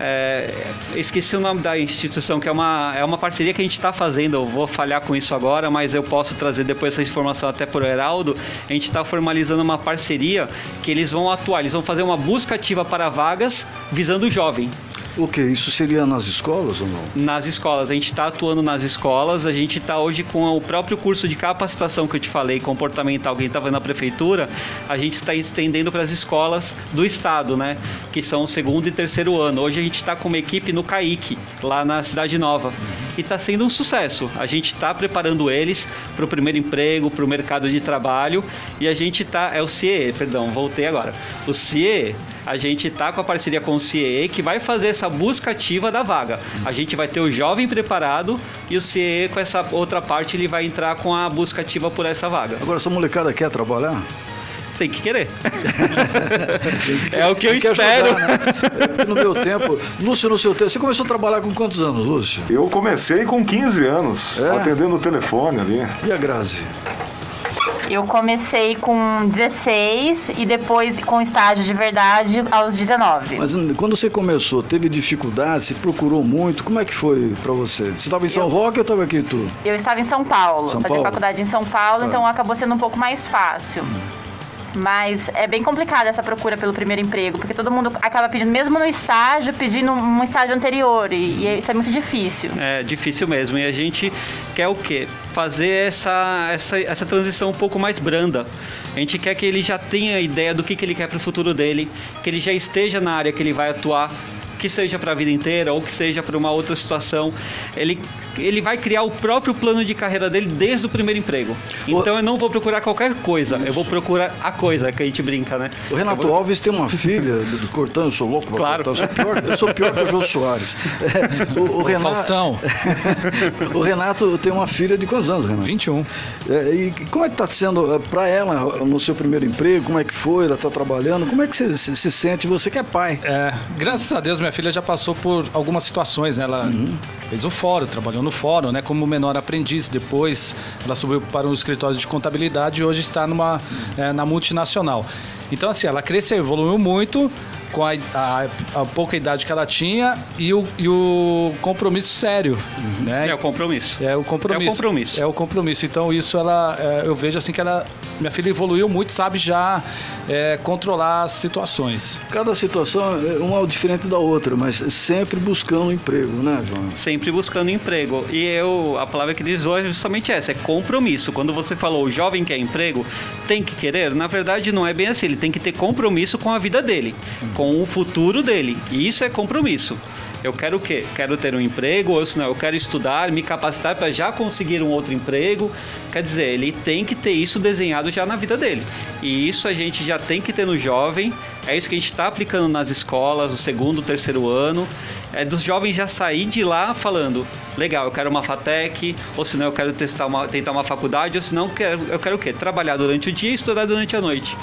é, esqueci o nome da instituição, que é uma, é uma parceria que a gente está fazendo. Eu vou falhar com isso agora, mas eu posso trazer depois essa informação até para o Heraldo. A gente está formalizando uma parceria que eles vão atuar, eles vão fazer uma busca ativa para vagas visando o jovem. O que? Isso seria nas escolas ou não? Nas escolas, a gente está atuando nas escolas, a gente está hoje com o próprio curso de capacitação que eu te falei, comportamental, que estava na prefeitura, a gente está estendendo para as escolas do estado, né? Que são o segundo e terceiro ano. Hoje a gente está com uma equipe no CAIC, lá na Cidade Nova. E está sendo um sucesso. A gente está preparando eles para o primeiro emprego, para o mercado de trabalho. E a gente está. É o CIE, perdão, voltei agora. O CIE a gente tá com a parceria com o CIE que vai fazer essa busca ativa da vaga. A gente vai ter o jovem preparado e o CIE com essa outra parte ele vai entrar com a busca ativa por essa vaga. Agora, essa molecada quer trabalhar? Tem que querer. é o que eu espero. Ajudar, né? No meu tempo, Lúcio, no seu tempo, você começou a trabalhar com quantos anos, Lúcio? Eu comecei com 15 anos, é? atendendo o telefone ali. E a Grazi? Eu comecei com 16 e depois com estágio de verdade aos 19. Mas quando você começou, teve dificuldade? Você procurou muito? Como é que foi para você? Você estava em São eu, Roque ou estava aqui em? Eu estava em São Paulo. São fazia Paulo? faculdade em São Paulo, tá. então acabou sendo um pouco mais fácil. Hum. Mas é bem complicada essa procura pelo primeiro emprego, porque todo mundo acaba pedindo, mesmo no estágio, pedindo um estágio anterior, e, e isso é muito difícil. É difícil mesmo, e a gente quer o quê? Fazer essa, essa, essa transição um pouco mais branda. A gente quer que ele já tenha ideia do que, que ele quer para o futuro dele, que ele já esteja na área que ele vai atuar, que seja para a vida inteira ou que seja para uma outra situação, ele, ele vai criar o próprio plano de carreira dele desde o primeiro emprego. Então o... eu não vou procurar qualquer coisa, Isso. eu vou procurar a coisa que a gente brinca, né? O Renato vou... Alves tem uma filha, do, cortando, eu sou louco pra claro. cortar, eu sou pior, eu sou pior que o Jô Soares. É, o, o, Renato... Faustão. o Renato tem uma filha de quantos anos, Renato? 21. É, e como é que está sendo é, para ela no seu primeiro emprego? Como é que foi? Ela está trabalhando? Como é que você se, se sente? Você que é pai. É, graças a Deus, minha filha já passou por algumas situações, né? Ela uhum. fez o fórum, trabalhou no fórum, né? Como menor aprendiz. Depois ela subiu para um escritório de contabilidade e hoje está numa, é, na multinacional. Então, assim, ela cresceu, evoluiu muito, com a, a, a, pouca idade que ela tinha e o, e o compromisso sério, uhum. né? É o compromisso. É o compromisso. É o compromisso. É o compromisso. Então isso ela, é, eu vejo assim que ela, minha filha evoluiu muito, sabe já é, controlar as situações. Cada situação é uma diferente da outra, mas sempre buscando emprego, né, João? Sempre buscando emprego. E eu, a palavra que diz hoje é justamente essa, é compromisso. Quando você falou o jovem quer emprego, tem que querer, na verdade não é bem assim, ele tem que ter compromisso com a vida dele. Uhum com o futuro dele. E isso é compromisso. Eu quero o quê? Quero ter um emprego, ou senão eu quero estudar, me capacitar para já conseguir um outro emprego. Quer dizer, ele tem que ter isso desenhado já na vida dele. E isso a gente já tem que ter no jovem. É isso que a gente está aplicando nas escolas, no segundo, terceiro ano. É dos jovens já sair de lá falando: legal, eu quero uma FATEC, ou senão eu quero testar uma, tentar uma faculdade, ou eu quero, eu quero o quê? Trabalhar durante o dia e estudar durante a noite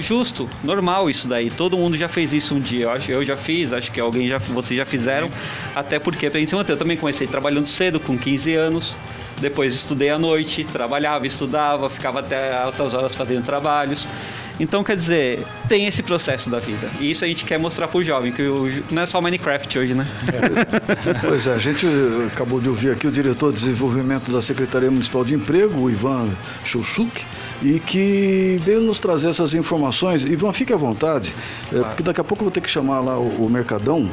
justo, normal isso daí. Todo mundo já fez isso um dia. Eu acho, eu já fiz, acho que alguém já, vocês já fizeram. Até porque pra gente se manter. Eu também comecei trabalhando cedo, com 15 anos. Depois estudei à noite, trabalhava, estudava, ficava até altas horas fazendo trabalhos. Então, quer dizer, tem esse processo da vida. E isso a gente quer mostrar pro jovem, que o, não é só Minecraft hoje, né? É. Pois é, a gente acabou de ouvir aqui o diretor de desenvolvimento da Secretaria Municipal de Emprego, o Ivan Chouchuk, e que veio nos trazer essas informações. Ivan, fique à vontade, é, porque daqui a pouco eu vou ter que chamar lá o, o Mercadão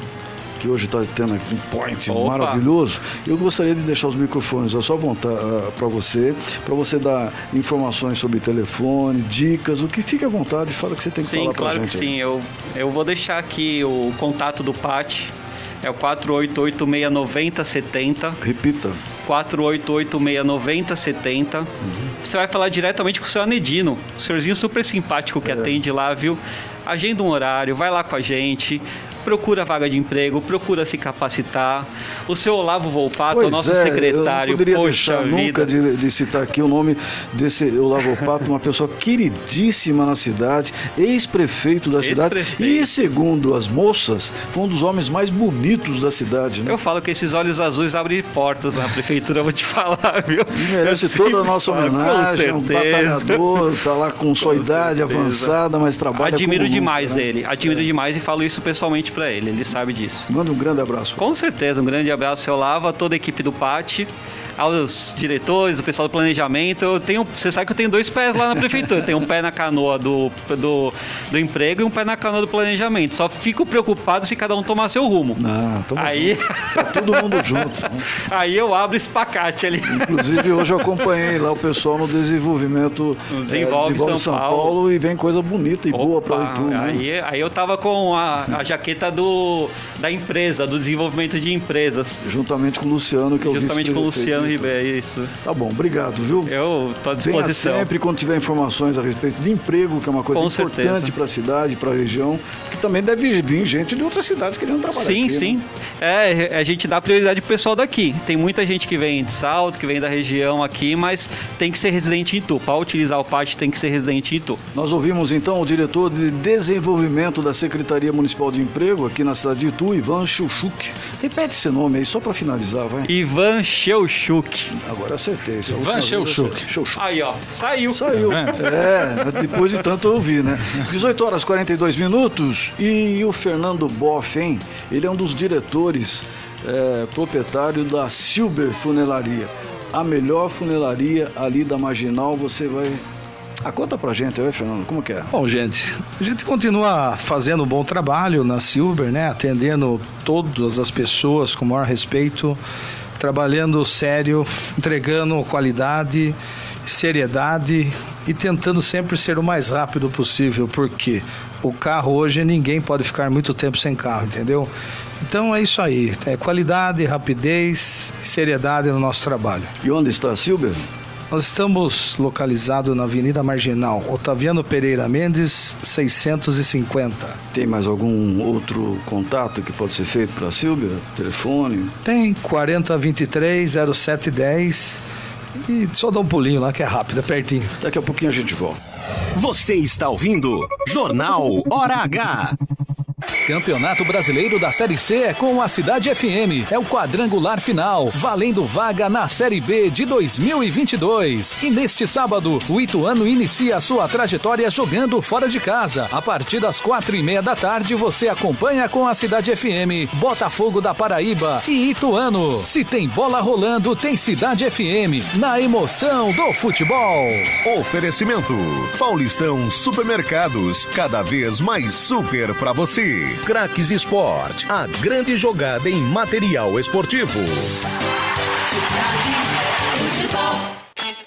que hoje está tendo um point Opa. maravilhoso. Eu gostaria de deixar os microfones à sua vontade uh, para você, para você dar informações sobre telefone, dicas, o que fique à vontade, fala o que você tem que sim, falar para gente. Sim, claro que sim. Eu, eu vou deixar aqui o contato do PAT, é o 48869070. Repita. 48869070. Uhum. Você vai falar diretamente com o seu Anedino, o senhorzinho super simpático que é. atende lá, viu? Agenda um horário, vai lá com a gente, procura vaga de emprego, procura se capacitar. O seu Olavo Volpato, pois o nosso é, secretário, eu não poderia deixar vida. nunca de, de, citar aqui o nome desse Olavo Volpato, uma pessoa queridíssima na cidade, ex-prefeito da ex cidade e, segundo as moças, foi um dos homens mais bonitos da cidade. Né? Eu falo que esses olhos azuis abrem portas na prefeitura, vou te falar, viu? E merece toda a nossa homenagem, um batalhador, tá lá com sua com idade certeza. avançada, mas trabalha Admiro demais né? ele, admiro é. demais e falo isso pessoalmente para ele, ele sabe disso. Manda um grande abraço. Com certeza, um grande abraço, seu Lava, toda a equipe do PAT. Aos diretores, o pessoal do planejamento. Eu tenho, você sabe que eu tenho dois pés lá na prefeitura. tenho um pé na canoa do, do, do emprego e um pé na canoa do planejamento. Só fico preocupado se cada um tomar seu rumo. Não, aí tá todo mundo junto. Né? Aí eu abro espacate ali. Inclusive hoje eu acompanhei lá o pessoal no desenvolvimento no Desenvolve, é, Desenvolve São, São Paulo. Paulo. e vem coisa bonita e Opa, boa para o YouTube. Né? Aí, aí eu tava com a, a jaqueta do, da empresa, do desenvolvimento de empresas. Juntamente com o Luciano, que é o Juntamente com o Luciano Ribeiro, isso. Tá bom, obrigado, viu? Eu tô à disposição. Venha sempre quando tiver informações a respeito de emprego, que é uma coisa com importante para a cidade, para a região, que também deve vir gente de outras cidades querendo trabalhar. Sim, aqui, sim. Né? É, a gente dá prioridade pro pessoal daqui. Tem muita gente que vem de Salto, que vem da região aqui, mas tem que ser residente em Itu. Para utilizar o pátio tem que ser residente em Itu. Nós ouvimos então o diretor de desenvolvimento da Secretaria Municipal de Emprego aqui na cidade de Itu, Ivan Chuchuk. Repete esse nome aí só para finalizar, vai. Ivan Cheuchuk. Agora acertei. Ivan Cheuchuk. Aí, ó. Saiu. Saiu. É, depois de tanto ouvir, né? 18 horas 42 minutos e o Fernando Boff, hein? Ele é um dos diretores é, proprietário da Silber Funelaria. A melhor funelaria ali da Marginal, você vai ah, conta pra gente aí, Fernando, como que é? Bom, gente, a gente continua fazendo um bom trabalho na Silver, né? Atendendo todas as pessoas com o maior respeito, trabalhando sério, entregando qualidade, seriedade e tentando sempre ser o mais rápido possível, porque o carro hoje ninguém pode ficar muito tempo sem carro, entendeu? Então é isso aí, é qualidade, rapidez, seriedade no nosso trabalho. E onde está Silber? Nós estamos localizados na Avenida Marginal, Otaviano Pereira Mendes, 650. Tem mais algum outro contato que pode ser feito para a Silvia? Telefone? Tem 4023 0710 e só dá um pulinho lá que é rápido, é pertinho. Daqui a pouquinho a gente volta. Você está ouvindo Jornal Hora H. Campeonato Brasileiro da Série C é com a Cidade FM. É o quadrangular final, valendo vaga na Série B de 2022. E neste sábado, o Ituano inicia sua trajetória jogando fora de casa. A partir das quatro e meia da tarde, você acompanha com a Cidade FM, Botafogo da Paraíba e Ituano. Se tem bola rolando, tem Cidade FM, na emoção do futebol. Oferecimento: Paulistão Supermercados, cada vez mais super para você. Craques Sport, a grande jogada em material esportivo.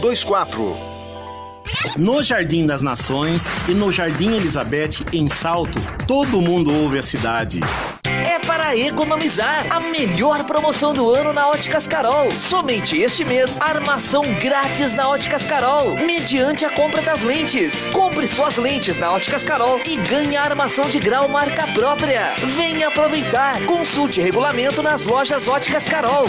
24. No Jardim das Nações e no Jardim Elizabeth, em Salto, todo mundo ouve a cidade. É para economizar. A melhor promoção do ano na Óticas Carol. Somente este mês, armação grátis na Óticas Carol, mediante a compra das lentes. Compre suas lentes na Óticas Carol e ganhe a armação de grau marca própria. Venha aproveitar. Consulte regulamento nas lojas Óticas Carol.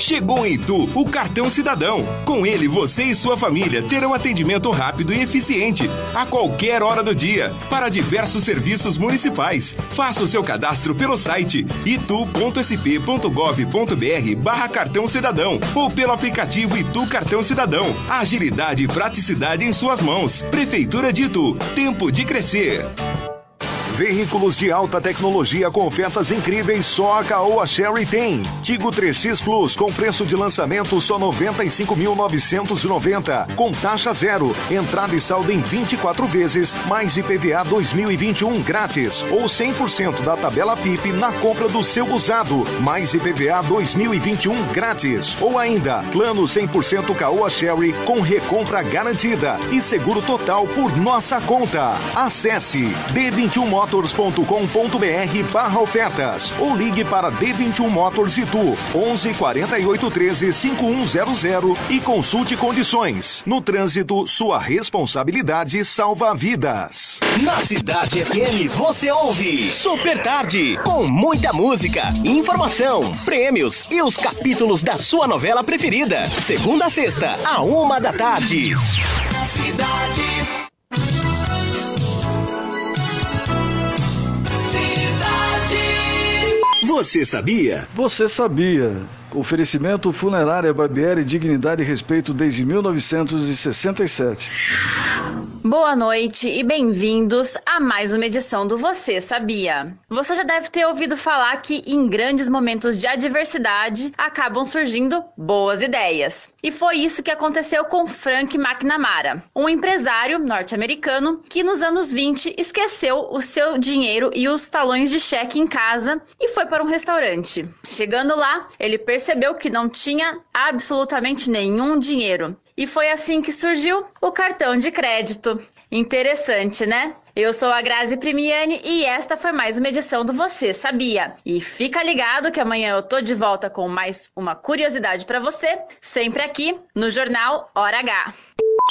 Chegou em Itu o cartão cidadão. Com ele, você e sua família terão atendimento rápido e eficiente a qualquer hora do dia para diversos serviços municipais. Faça o seu cadastro pelo site itu.sp.gov.br/barra cartão cidadão ou pelo aplicativo Itu Cartão Cidadão. Agilidade e praticidade em suas mãos. Prefeitura de Itu. Tempo de crescer. Veículos de alta tecnologia com ofertas incríveis só a Caoa Sherry tem. Tigo 3X Plus com preço de lançamento só 95.990 com taxa zero, entrada e saldo em 24 vezes, mais IPVA 2021 grátis ou 100% da tabela FIP na compra do seu usado, mais IPVA 2021 grátis ou ainda plano 100% Caoa Sherry com recompra garantida e seguro total por nossa conta. Acesse D21 Motos motors.com.br barra ofertas ou ligue para D21 Motors Itu 11 48 13 5100 e consulte condições. No trânsito, sua responsabilidade salva vidas. Na Cidade FM você ouve Super Tarde com muita música, informação, prêmios e os capítulos da sua novela preferida. Segunda a sexta, a uma da tarde. Cidade Você sabia? Você sabia. Oferecimento Funerária Barbieri Dignidade e Respeito desde 1967. Boa noite e bem-vindos a mais uma edição do Você Sabia. Você já deve ter ouvido falar que em grandes momentos de adversidade acabam surgindo boas ideias. E foi isso que aconteceu com Frank McNamara, um empresário norte-americano que nos anos 20 esqueceu o seu dinheiro e os talões de cheque em casa e foi para um restaurante. Chegando lá, ele percebeu que não tinha absolutamente nenhum dinheiro. E foi assim que surgiu o cartão de crédito. Interessante, né? Eu sou a Grazi Primiani e esta foi mais uma edição do Você Sabia. E fica ligado que amanhã eu tô de volta com mais uma curiosidade para você, sempre aqui no Jornal Hora H.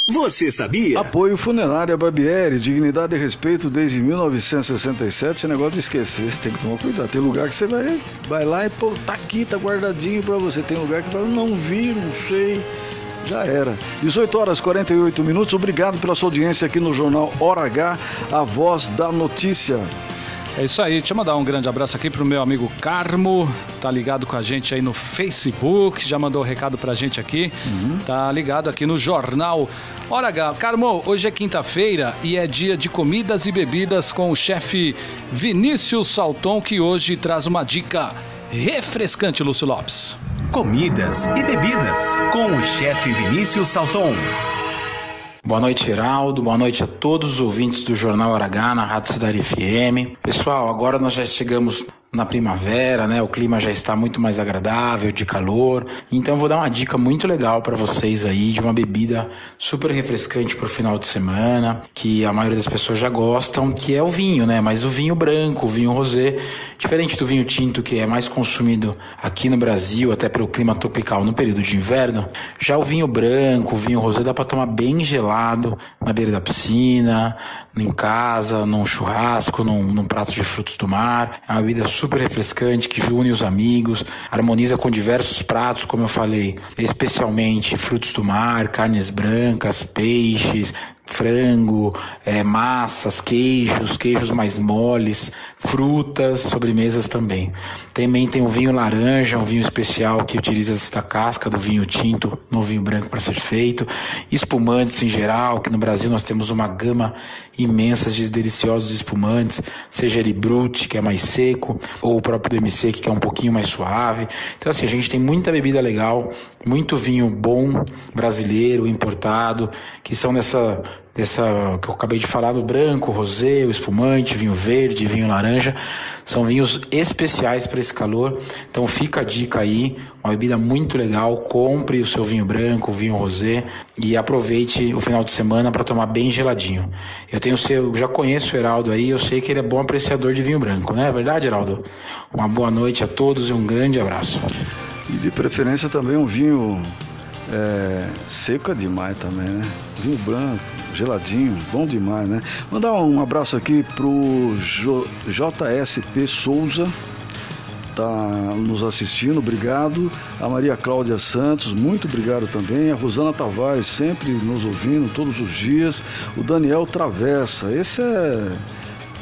Você sabia? Apoio Funerária Barbieri, dignidade e respeito desde 1967. Esse negócio de esquecer, você tem que tomar cuidado. Tem lugar que você vai, vai lá e pô, tá aqui, tá guardadinho para você. Tem lugar que fala, não vi, não sei. Já era. 18 horas e 48 minutos. Obrigado pela sua audiência aqui no Jornal Hora H, a voz da notícia. É isso aí, deixa eu mandar um grande abraço aqui pro meu amigo Carmo, tá ligado com a gente aí no Facebook, já mandou um recado pra gente aqui, uhum. tá ligado aqui no Jornal H. Carmo, hoje é quinta-feira e é dia de comidas e bebidas com o chefe Vinícius Salton, que hoje traz uma dica refrescante, Lúcio Lopes. Comidas e bebidas com o chefe Vinícius Salton. Boa noite, Heraldo. Boa noite a todos os ouvintes do Jornal H na Rádio Cidade FM. Pessoal, agora nós já chegamos na primavera, né? O clima já está muito mais agradável, de calor. Então eu vou dar uma dica muito legal para vocês aí de uma bebida super refrescante para o final de semana, que a maioria das pessoas já gostam, que é o vinho, né? Mas o vinho branco, o vinho rosé, diferente do vinho tinto que é mais consumido aqui no Brasil, até pelo clima tropical no período de inverno, já o vinho branco, o vinho rosé dá para tomar bem gelado na beira da piscina, em casa, num churrasco, num, num prato de frutos do mar. É uma bebida super refrescante que une os amigos, harmoniza com diversos pratos, como eu falei, especialmente frutos do mar, carnes brancas, peixes, frango, é, massas, queijos, queijos mais moles, frutas, sobremesas também. Também tem o vinho laranja, um vinho especial que utiliza esta casca do vinho tinto no vinho branco para ser feito. Espumantes em geral, que no Brasil nós temos uma gama imensa de deliciosos espumantes, seja ele brute, que é mais seco, ou o próprio DMC, que é um pouquinho mais suave. Então assim, a gente tem muita bebida legal, muito vinho bom brasileiro, importado, que são nessa dessa que eu acabei de falar do branco, rosé, espumante, vinho verde, vinho laranja, são vinhos especiais para esse calor. Então fica a dica aí, uma bebida muito legal. Compre o seu vinho branco, vinho rosé e aproveite o final de semana para tomar bem geladinho. Eu tenho seu, já conheço o Heraldo aí, eu sei que ele é bom apreciador de vinho branco, não é verdade, Heraldo? Uma boa noite a todos e um grande abraço. E de preferência também um vinho é, seco é demais também, né? Vinho branco, geladinho, bom demais, né? Mandar um abraço aqui pro J JSP Souza, está nos assistindo, obrigado. A Maria Cláudia Santos, muito obrigado também. A Rosana Tavares, sempre nos ouvindo todos os dias. O Daniel Travessa, esse é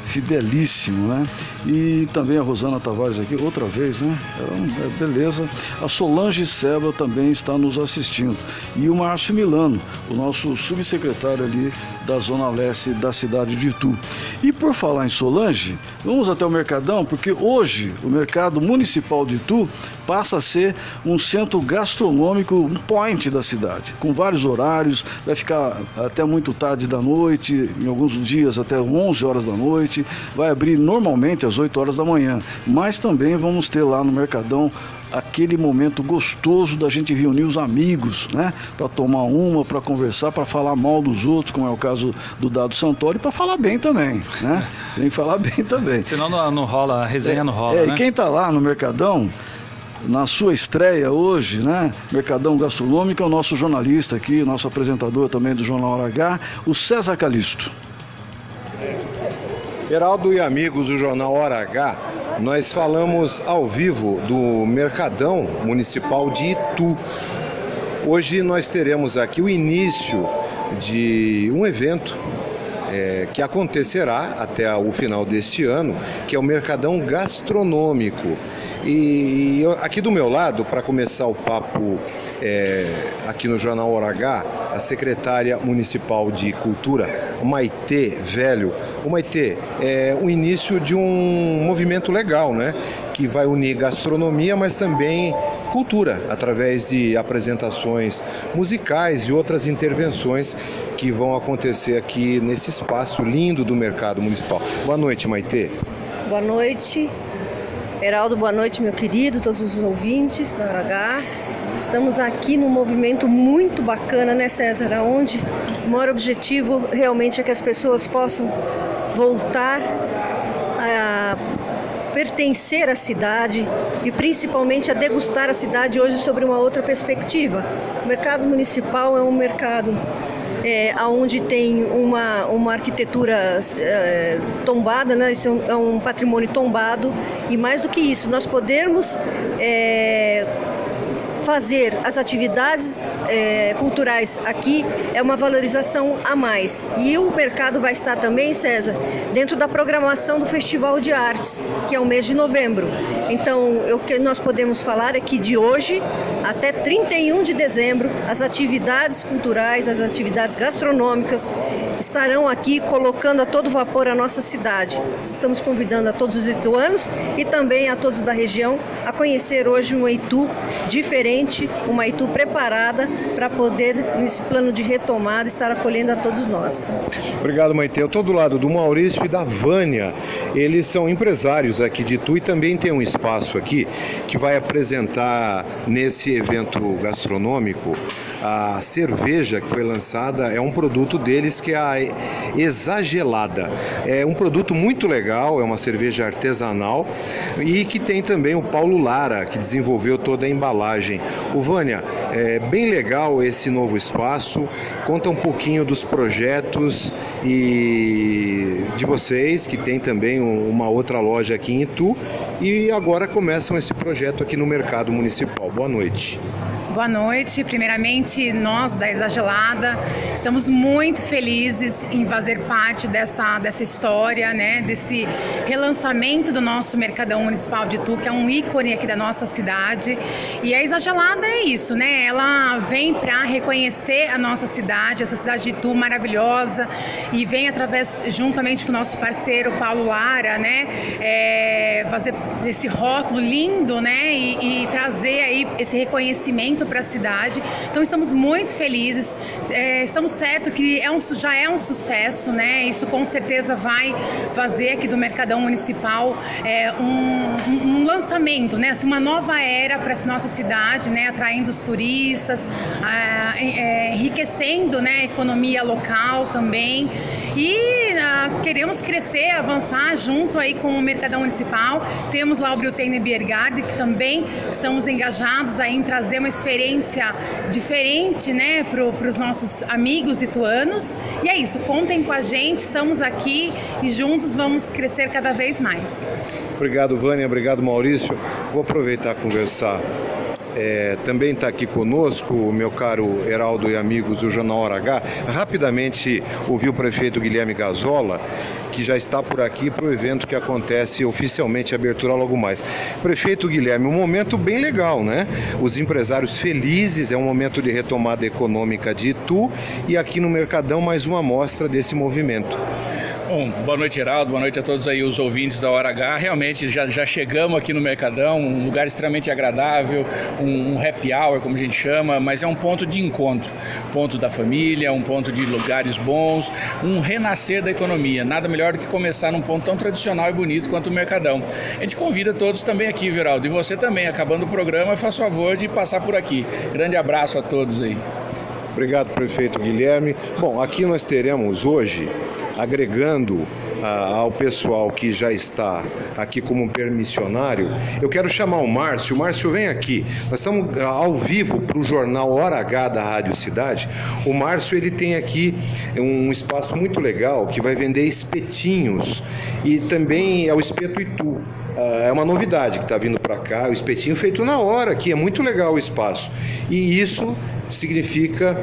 fidelíssimo, né? E também a Rosana Tavares aqui, outra vez, né? É, é, beleza. A Solange Seba também está nos assistindo. E o Márcio Milano, o nosso subsecretário ali da Zona Leste da cidade de Itu. E por falar em Solange, vamos até o Mercadão, porque hoje o Mercado Municipal de Itu passa a ser um centro gastronômico, um point da cidade, com vários horários, vai ficar até muito tarde da noite, em alguns dias até 11 horas da noite, vai abrir normalmente às 8 horas da manhã, mas também vamos ter lá no Mercadão aquele momento gostoso da gente reunir os amigos, né? Para tomar uma, para conversar, para falar mal dos outros, como é o caso do Dado Santoro, e para falar bem também, né? Tem que falar bem também. Senão não, não rola, a resenha é, não rola, é, né? E quem tá lá no Mercadão, na sua estreia hoje, né? Mercadão Gastronômico, é o nosso jornalista aqui, nosso apresentador também do Jornal Hora H, o César Calisto. Heraldo e amigos do Jornal Hora H, nós falamos ao vivo do Mercadão Municipal de Itu. Hoje nós teremos aqui o início de um evento é, que acontecerá até o final deste ano, que é o Mercadão Gastronômico. E, e aqui do meu lado, para começar o papo é, aqui no Jornal Hora H, a secretária municipal de Cultura, Maitê Velho. O Maitê, é o início de um movimento legal, né? Que vai unir gastronomia, mas também cultura, através de apresentações musicais e outras intervenções que vão acontecer aqui nesse espaço lindo do mercado municipal. Boa noite, Maitê. Boa noite. Heraldo, boa noite, meu querido, todos os ouvintes da Hora. Estamos aqui num movimento muito bacana, né, César? Onde o maior objetivo realmente é que as pessoas possam voltar a pertencer à cidade e principalmente a degustar a cidade hoje sobre uma outra perspectiva. O mercado municipal é um mercado é, onde tem uma, uma arquitetura é, tombada, né? isso é um, é um, patrimônio tombado, e mais do que isso, nós podemos é, fazer as atividades é, culturais aqui é uma valorização a mais. E o mercado vai estar também, César, dentro da programação do Festival de Artes, que é o mês de novembro. Então, o que nós podemos falar é que de hoje até 31 de dezembro, as atividades culturais, as atividades gastronômicas estarão aqui colocando a todo vapor a nossa cidade. Estamos convidando a todos os ituanos e também a todos da região a conhecer hoje um Itu diferente uma Itu preparada para poder, nesse plano de retomada, estar acolhendo a todos nós. Obrigado, Maite. Eu estou do lado do Maurício e da Vânia. Eles são empresários aqui de Itu e também tem um espaço aqui que vai apresentar nesse evento gastronômico a cerveja que foi lançada é um produto deles que é a Exagelada. É um produto muito legal, é uma cerveja artesanal e que tem também o Paulo Lara, que desenvolveu toda a embalagem. O Vânia, é bem legal esse novo espaço. Conta um pouquinho dos projetos e de vocês, que tem também uma outra loja aqui em Itu. E agora começam esse projeto aqui no Mercado Municipal. Boa noite. Boa noite. Primeiramente, nós da Exagelada estamos muito felizes em fazer parte dessa, dessa história, né? Desse relançamento do nosso Mercadão Municipal de Itu, que é um ícone aqui da nossa cidade. E a Exagelada é isso, né? Ela vem para reconhecer a nossa cidade, essa cidade de Itu maravilhosa, e vem através, juntamente com o nosso parceiro Paulo Lara, né? É, fazer esse rótulo lindo, né? E, e trazer aí esse reconhecimento para a cidade. Então estamos muito felizes. É, estamos certos que é um, já é um sucesso, né? Isso com certeza vai fazer aqui do Mercadão Municipal é, um, um, lançamento, né? Assim, uma nova era para a nossa cidade, né? Atraindo os turistas, é, enriquecendo né? a economia local também. E ah, queremos crescer, avançar junto aí com o Mercadão Municipal. Temos lá o Brutaine Biergarde, que também estamos engajados aí em trazer uma experiência diferente né, para os nossos amigos ituanos. E é isso, contem com a gente, estamos aqui e juntos vamos crescer cada vez mais. Obrigado, Vânia. Obrigado, Maurício. Vou aproveitar e conversar. É, também está aqui conosco, meu caro Heraldo e amigos do Jornal Hora H. Rapidamente ouvi o prefeito Guilherme Gazola, que já está por aqui para o evento que acontece oficialmente, abertura logo mais. Prefeito Guilherme, um momento bem legal, né? Os empresários felizes, é um momento de retomada econômica de Itu e aqui no Mercadão mais uma amostra desse movimento. Bom, boa noite, Geraldo. Boa noite a todos aí os ouvintes da Hora H. Realmente já, já chegamos aqui no Mercadão, um lugar extremamente agradável, um, um happy hour, como a gente chama, mas é um ponto de encontro, ponto da família, um ponto de lugares bons, um renascer da economia. Nada melhor do que começar num ponto tão tradicional e bonito quanto o Mercadão. A gente convida todos também aqui, Geraldo, e você também, acabando o programa, faça favor de passar por aqui. Grande abraço a todos aí. Obrigado, prefeito Guilherme. Bom, aqui nós teremos hoje, agregando ah, ao pessoal que já está aqui como permissionário, eu quero chamar o Márcio. Márcio, vem aqui. Nós estamos ah, ao vivo para o jornal Hora H da Rádio Cidade. O Márcio ele tem aqui um espaço muito legal que vai vender espetinhos e também é o espeto Itu. Ah, é uma novidade que está vindo para cá, o espetinho feito na hora, que é muito legal o espaço. E isso significa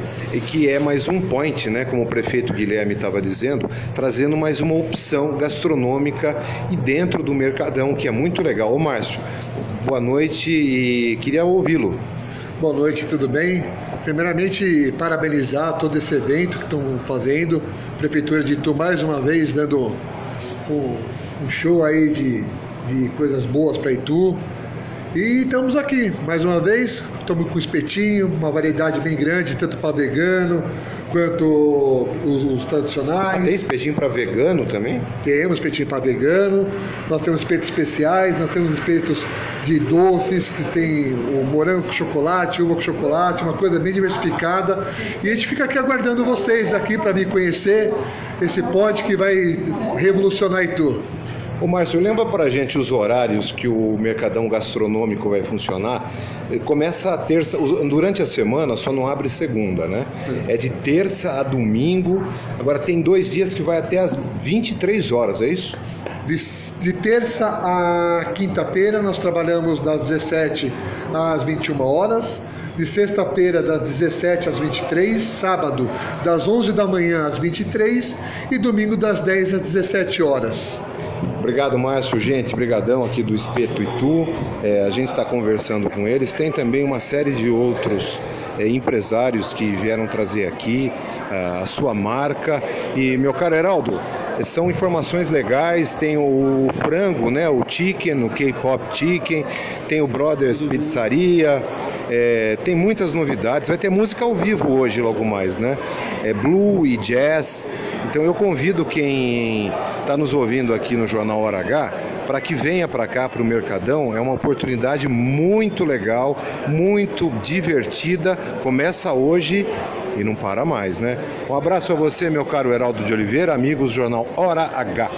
que é mais um point, né, como o prefeito Guilherme estava dizendo, trazendo mais uma opção gastronômica e dentro do Mercadão, que é muito legal. Ô Márcio, boa noite e queria ouvi-lo. Boa noite, tudo bem? Primeiramente, parabenizar todo esse evento que estão fazendo. Prefeitura de Itu, mais uma vez, dando um, um show aí de, de coisas boas para Itu. E estamos aqui, mais uma vez, estamos com espetinho, uma variedade bem grande, tanto para vegano quanto os, os tradicionais. tem espetinho para vegano também? Temos espetinho para vegano, nós temos espetos especiais, nós temos espetos de doces, que tem o morango com chocolate, uva com chocolate, uma coisa bem diversificada. E a gente fica aqui aguardando vocês aqui para me conhecer esse ponte que vai revolucionar Itu. Ô Márcio, lembra pra gente os horários que o Mercadão Gastronômico vai funcionar? Começa a terça, durante a semana só não abre segunda, né? É de terça a domingo. Agora tem dois dias que vai até as 23 horas, é isso? De, de terça a quinta-feira nós trabalhamos das 17 às 21 horas de sexta-feira das 17 às 23, sábado das 11 da manhã às 23 e domingo das 10 às 17 horas. Obrigado, Márcio. Gente, brigadão aqui do Espeto Itu. É, a gente está conversando com eles. Tem também uma série de outros é, empresários que vieram trazer aqui é, a sua marca. E, meu caro Heraldo, são informações legais. Tem o frango, né? O chicken, o K-pop chicken. Tem o Brothers Pizzaria. É, tem muitas novidades. Vai ter música ao vivo hoje, logo mais, né? É blue e jazz. Então eu convido quem está nos ouvindo aqui no Jornal Hora H para que venha para cá, para o Mercadão. É uma oportunidade muito legal, muito divertida. Começa hoje e não para mais, né? Um abraço a você, meu caro Heraldo de Oliveira, amigos do Jornal Hora H.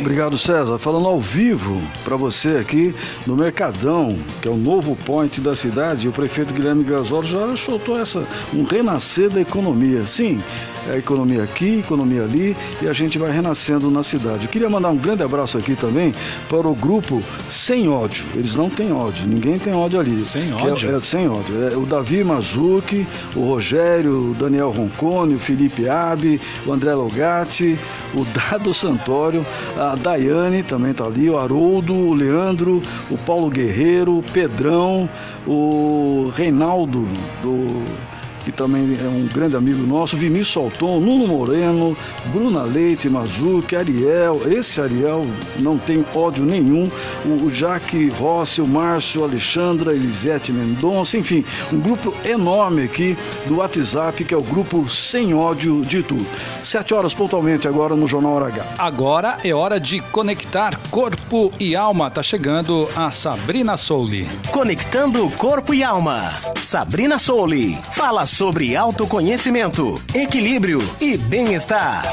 Obrigado, César. Falando ao vivo para você aqui no Mercadão, que é o novo point da cidade, o prefeito Guilherme Gasol já soltou essa, um renascer da economia. Sim, é economia aqui, economia ali, e a gente vai renascendo na cidade. Eu queria mandar um grande abraço aqui também para o grupo Sem Ódio. Eles não têm ódio, ninguém tem ódio ali. Sem ódio? É, é, sem ódio. É o Davi Mazuki, o Rogério, o Daniel Roncone, o Felipe Abe, o André Logatti, o Dado Santório, a Daiane também está ali, o Haroldo, o Leandro, o Paulo Guerreiro, o Pedrão, o Reinaldo do que também é um grande amigo nosso, Vinícius Salton, Nuno Moreno, Bruna Leite, Mazuki, Ariel, esse Ariel não tem ódio nenhum, o Jaque Rossi, o Márcio, Alexandra, Elisete Mendonça, enfim, um grupo enorme aqui do WhatsApp, que é o grupo Sem Ódio de Tudo. Sete horas pontualmente agora no Jornal Hora H. Agora é hora de conectar corpo e alma. Tá chegando a Sabrina Souli. Conectando corpo e alma. Sabrina Souli. Fala sobre autoconhecimento, equilíbrio e bem-estar.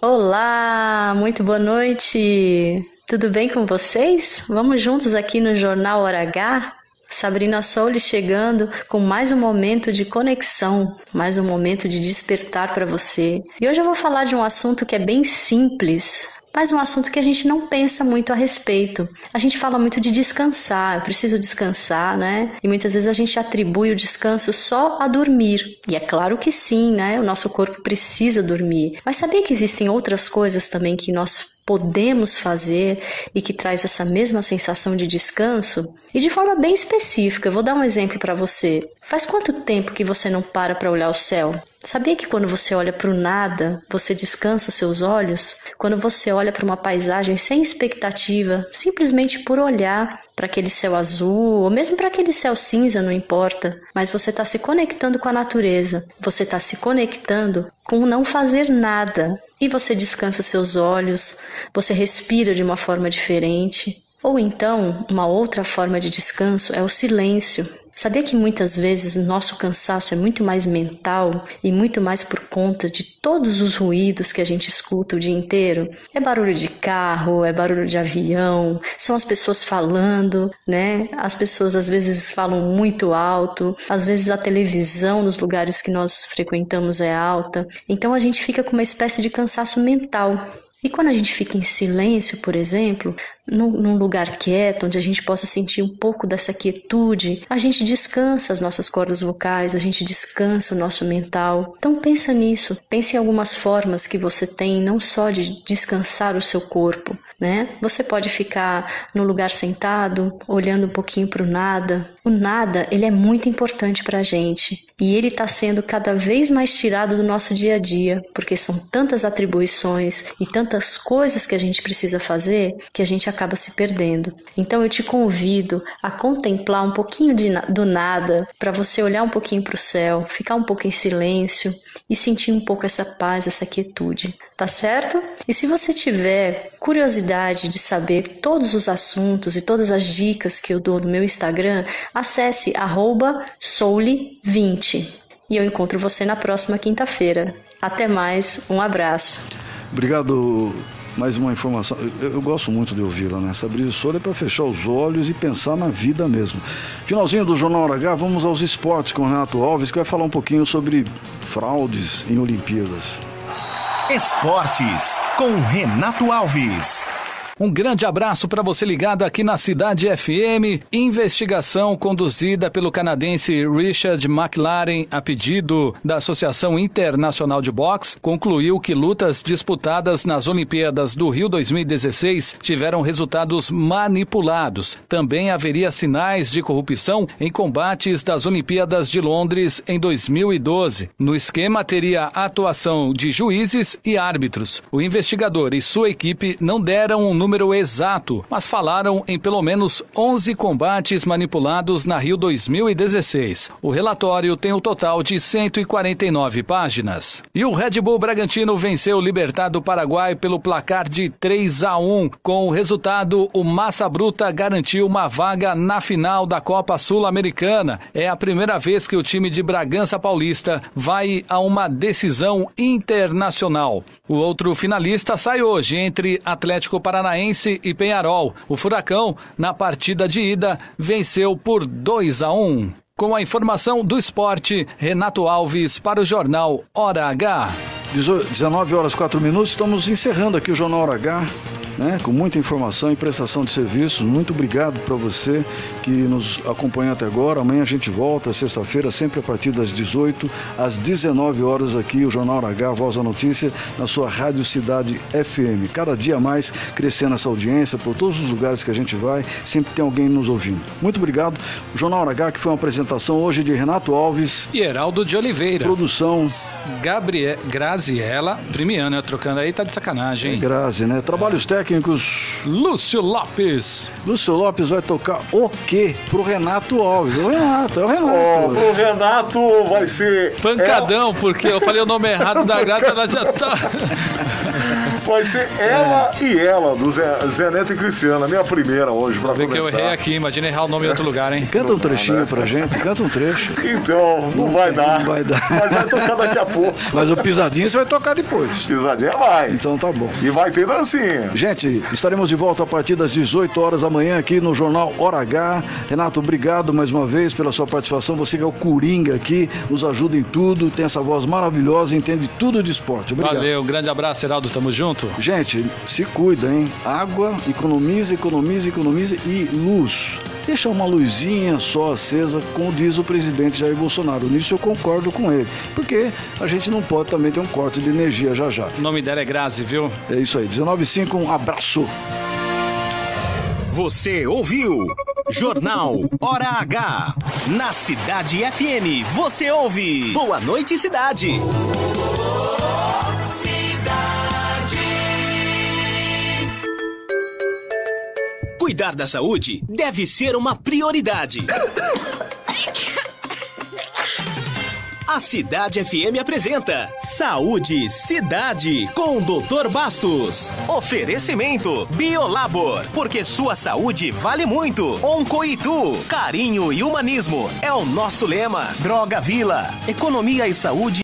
Olá, muito boa noite. Tudo bem com vocês? Vamos juntos aqui no Jornal Hora H? Sabrina Souli chegando com mais um momento de conexão, mais um momento de despertar para você. E hoje eu vou falar de um assunto que é bem simples, mas um assunto que a gente não pensa muito a respeito. A gente fala muito de descansar, eu preciso descansar, né? E muitas vezes a gente atribui o descanso só a dormir. E é claro que sim, né? O nosso corpo precisa dormir. Mas sabia que existem outras coisas também que nós podemos fazer e que traz essa mesma sensação de descanso? E de forma bem específica, vou dar um exemplo para você. Faz quanto tempo que você não para para olhar o céu? Sabia que quando você olha para o nada, você descansa os seus olhos? Quando você olha para uma paisagem sem expectativa, simplesmente por olhar para aquele céu azul, ou mesmo para aquele céu cinza, não importa, mas você está se conectando com a natureza, você está se conectando com não fazer nada. E você descansa seus olhos, você respira de uma forma diferente. Ou então, uma outra forma de descanso é o silêncio. Sabia que muitas vezes nosso cansaço é muito mais mental e muito mais por conta de todos os ruídos que a gente escuta o dia inteiro? É barulho de carro, é barulho de avião, são as pessoas falando, né? As pessoas às vezes falam muito alto, às vezes a televisão nos lugares que nós frequentamos é alta. Então a gente fica com uma espécie de cansaço mental. E quando a gente fica em silêncio, por exemplo, num, num, lugar quieto, onde a gente possa sentir um pouco dessa quietude, a gente descansa as nossas cordas vocais, a gente descansa o nosso mental. Então pensa nisso, pense em algumas formas que você tem não só de descansar o seu corpo, né? Você pode ficar no lugar sentado, olhando um pouquinho para o nada. O nada, ele é muito importante para a gente e ele está sendo cada vez mais tirado do nosso dia a dia, porque são tantas atribuições e tantas coisas que a gente precisa fazer que a gente acaba se perdendo. Então eu te convido a contemplar um pouquinho de, do nada, para você olhar um pouquinho para o céu, ficar um pouco em silêncio e sentir um pouco essa paz, essa quietude, tá certo? E se você tiver curiosidade de saber todos os assuntos e todas as dicas que eu dou no meu Instagram, acesse soule20 e eu encontro você na próxima quinta-feira. Até mais, um abraço. Obrigado mais uma informação. Eu, eu gosto muito de ouvi-la, né? Essa brisa é para fechar os olhos e pensar na vida mesmo. Finalzinho do Jornal H, vamos aos esportes com Renato Alves, que vai falar um pouquinho sobre fraudes em Olimpíadas. Esportes com Renato Alves. Um grande abraço para você ligado aqui na Cidade FM. Investigação conduzida pelo canadense Richard McLaren a pedido da Associação Internacional de Boxe concluiu que lutas disputadas nas Olimpíadas do Rio 2016 tiveram resultados manipulados. Também haveria sinais de corrupção em combates das Olimpíadas de Londres em 2012. No esquema teria atuação de juízes e árbitros. O investigador e sua equipe não deram um número exato, mas falaram em pelo menos 11 combates manipulados na Rio 2016. O relatório tem um total de 149 páginas. E o Red Bull Bragantino venceu o Libertad do Paraguai pelo placar de 3 a 1. Com o resultado, o Massa Bruta garantiu uma vaga na final da Copa Sul-Americana. É a primeira vez que o time de Bragança Paulista vai a uma decisão internacional. O outro finalista sai hoje entre Atlético Paranaense e Penharol. O Furacão, na partida de ida, venceu por 2 a 1. Com a informação do esporte, Renato Alves para o jornal Hora H. 19 horas 4 minutos, estamos encerrando aqui o Jornal Hora H né, com muita informação e prestação de serviços. Muito obrigado para você que nos acompanha até agora. Amanhã a gente volta, sexta-feira, sempre a partir das 18 às 19 horas aqui, o Jornal H, Voz da Notícia, na sua Rádio Cidade FM. Cada dia mais crescendo essa audiência, por todos os lugares que a gente vai, sempre tem alguém nos ouvindo. Muito obrigado. O Jornal H, que foi uma apresentação hoje de Renato Alves e Heraldo de Oliveira. Produção Gabriel Graziella, Primiano, trocando aí, tá de sacanagem, hein? É Grazi, né? Trabalhos é. técnicos. Lúcio Lopes. Lúcio Lopes vai tocar o quê? Pro Renato Alves. O Renato, é o Renato. Oh, pro Renato vai ser. Pancadão, é... porque eu falei o nome errado da grata, ela já tá. Vai ser ela é. e ela, do Zé, Zé Neto e Cristiano, a minha primeira hoje, pra ver que eu errei aqui, imagina errar o nome em outro lugar, hein? Canta um trechinho né? pra gente, canta um trecho. Então, não, não vai dar. Não vai dar. Mas vai tocar daqui a pouco. Mas o pisadinho você vai tocar depois. Pisadinha vai. Então tá bom. E vai ter dancinha. Gente, estaremos de volta a partir das 18 horas amanhã aqui no Jornal Hora H. Renato, obrigado mais uma vez pela sua participação. Você que é o Coringa aqui, nos ajuda em tudo, tem essa voz maravilhosa, entende tudo de esporte. Obrigado. Valeu, um grande abraço, Heraldo, tamo junto. Gente, se cuida, hein? Água, economiza, economiza, economiza e luz. Deixa uma luzinha só acesa, como diz o presidente Jair Bolsonaro. Nisso eu concordo com ele, porque a gente não pode também ter um corte de energia já já. O nome dela é Grazi, viu? É isso aí. 195, um abraço. Você ouviu? Jornal Hora H. Na Cidade FM, você ouve. Boa noite, cidade. Cidade. Cuidar da saúde deve ser uma prioridade. A Cidade FM apresenta Saúde Cidade com o Dr. Bastos. Oferecimento Biolabor, porque sua saúde vale muito. Oncoitu, carinho e humanismo é o nosso lema. Droga Vila, economia e saúde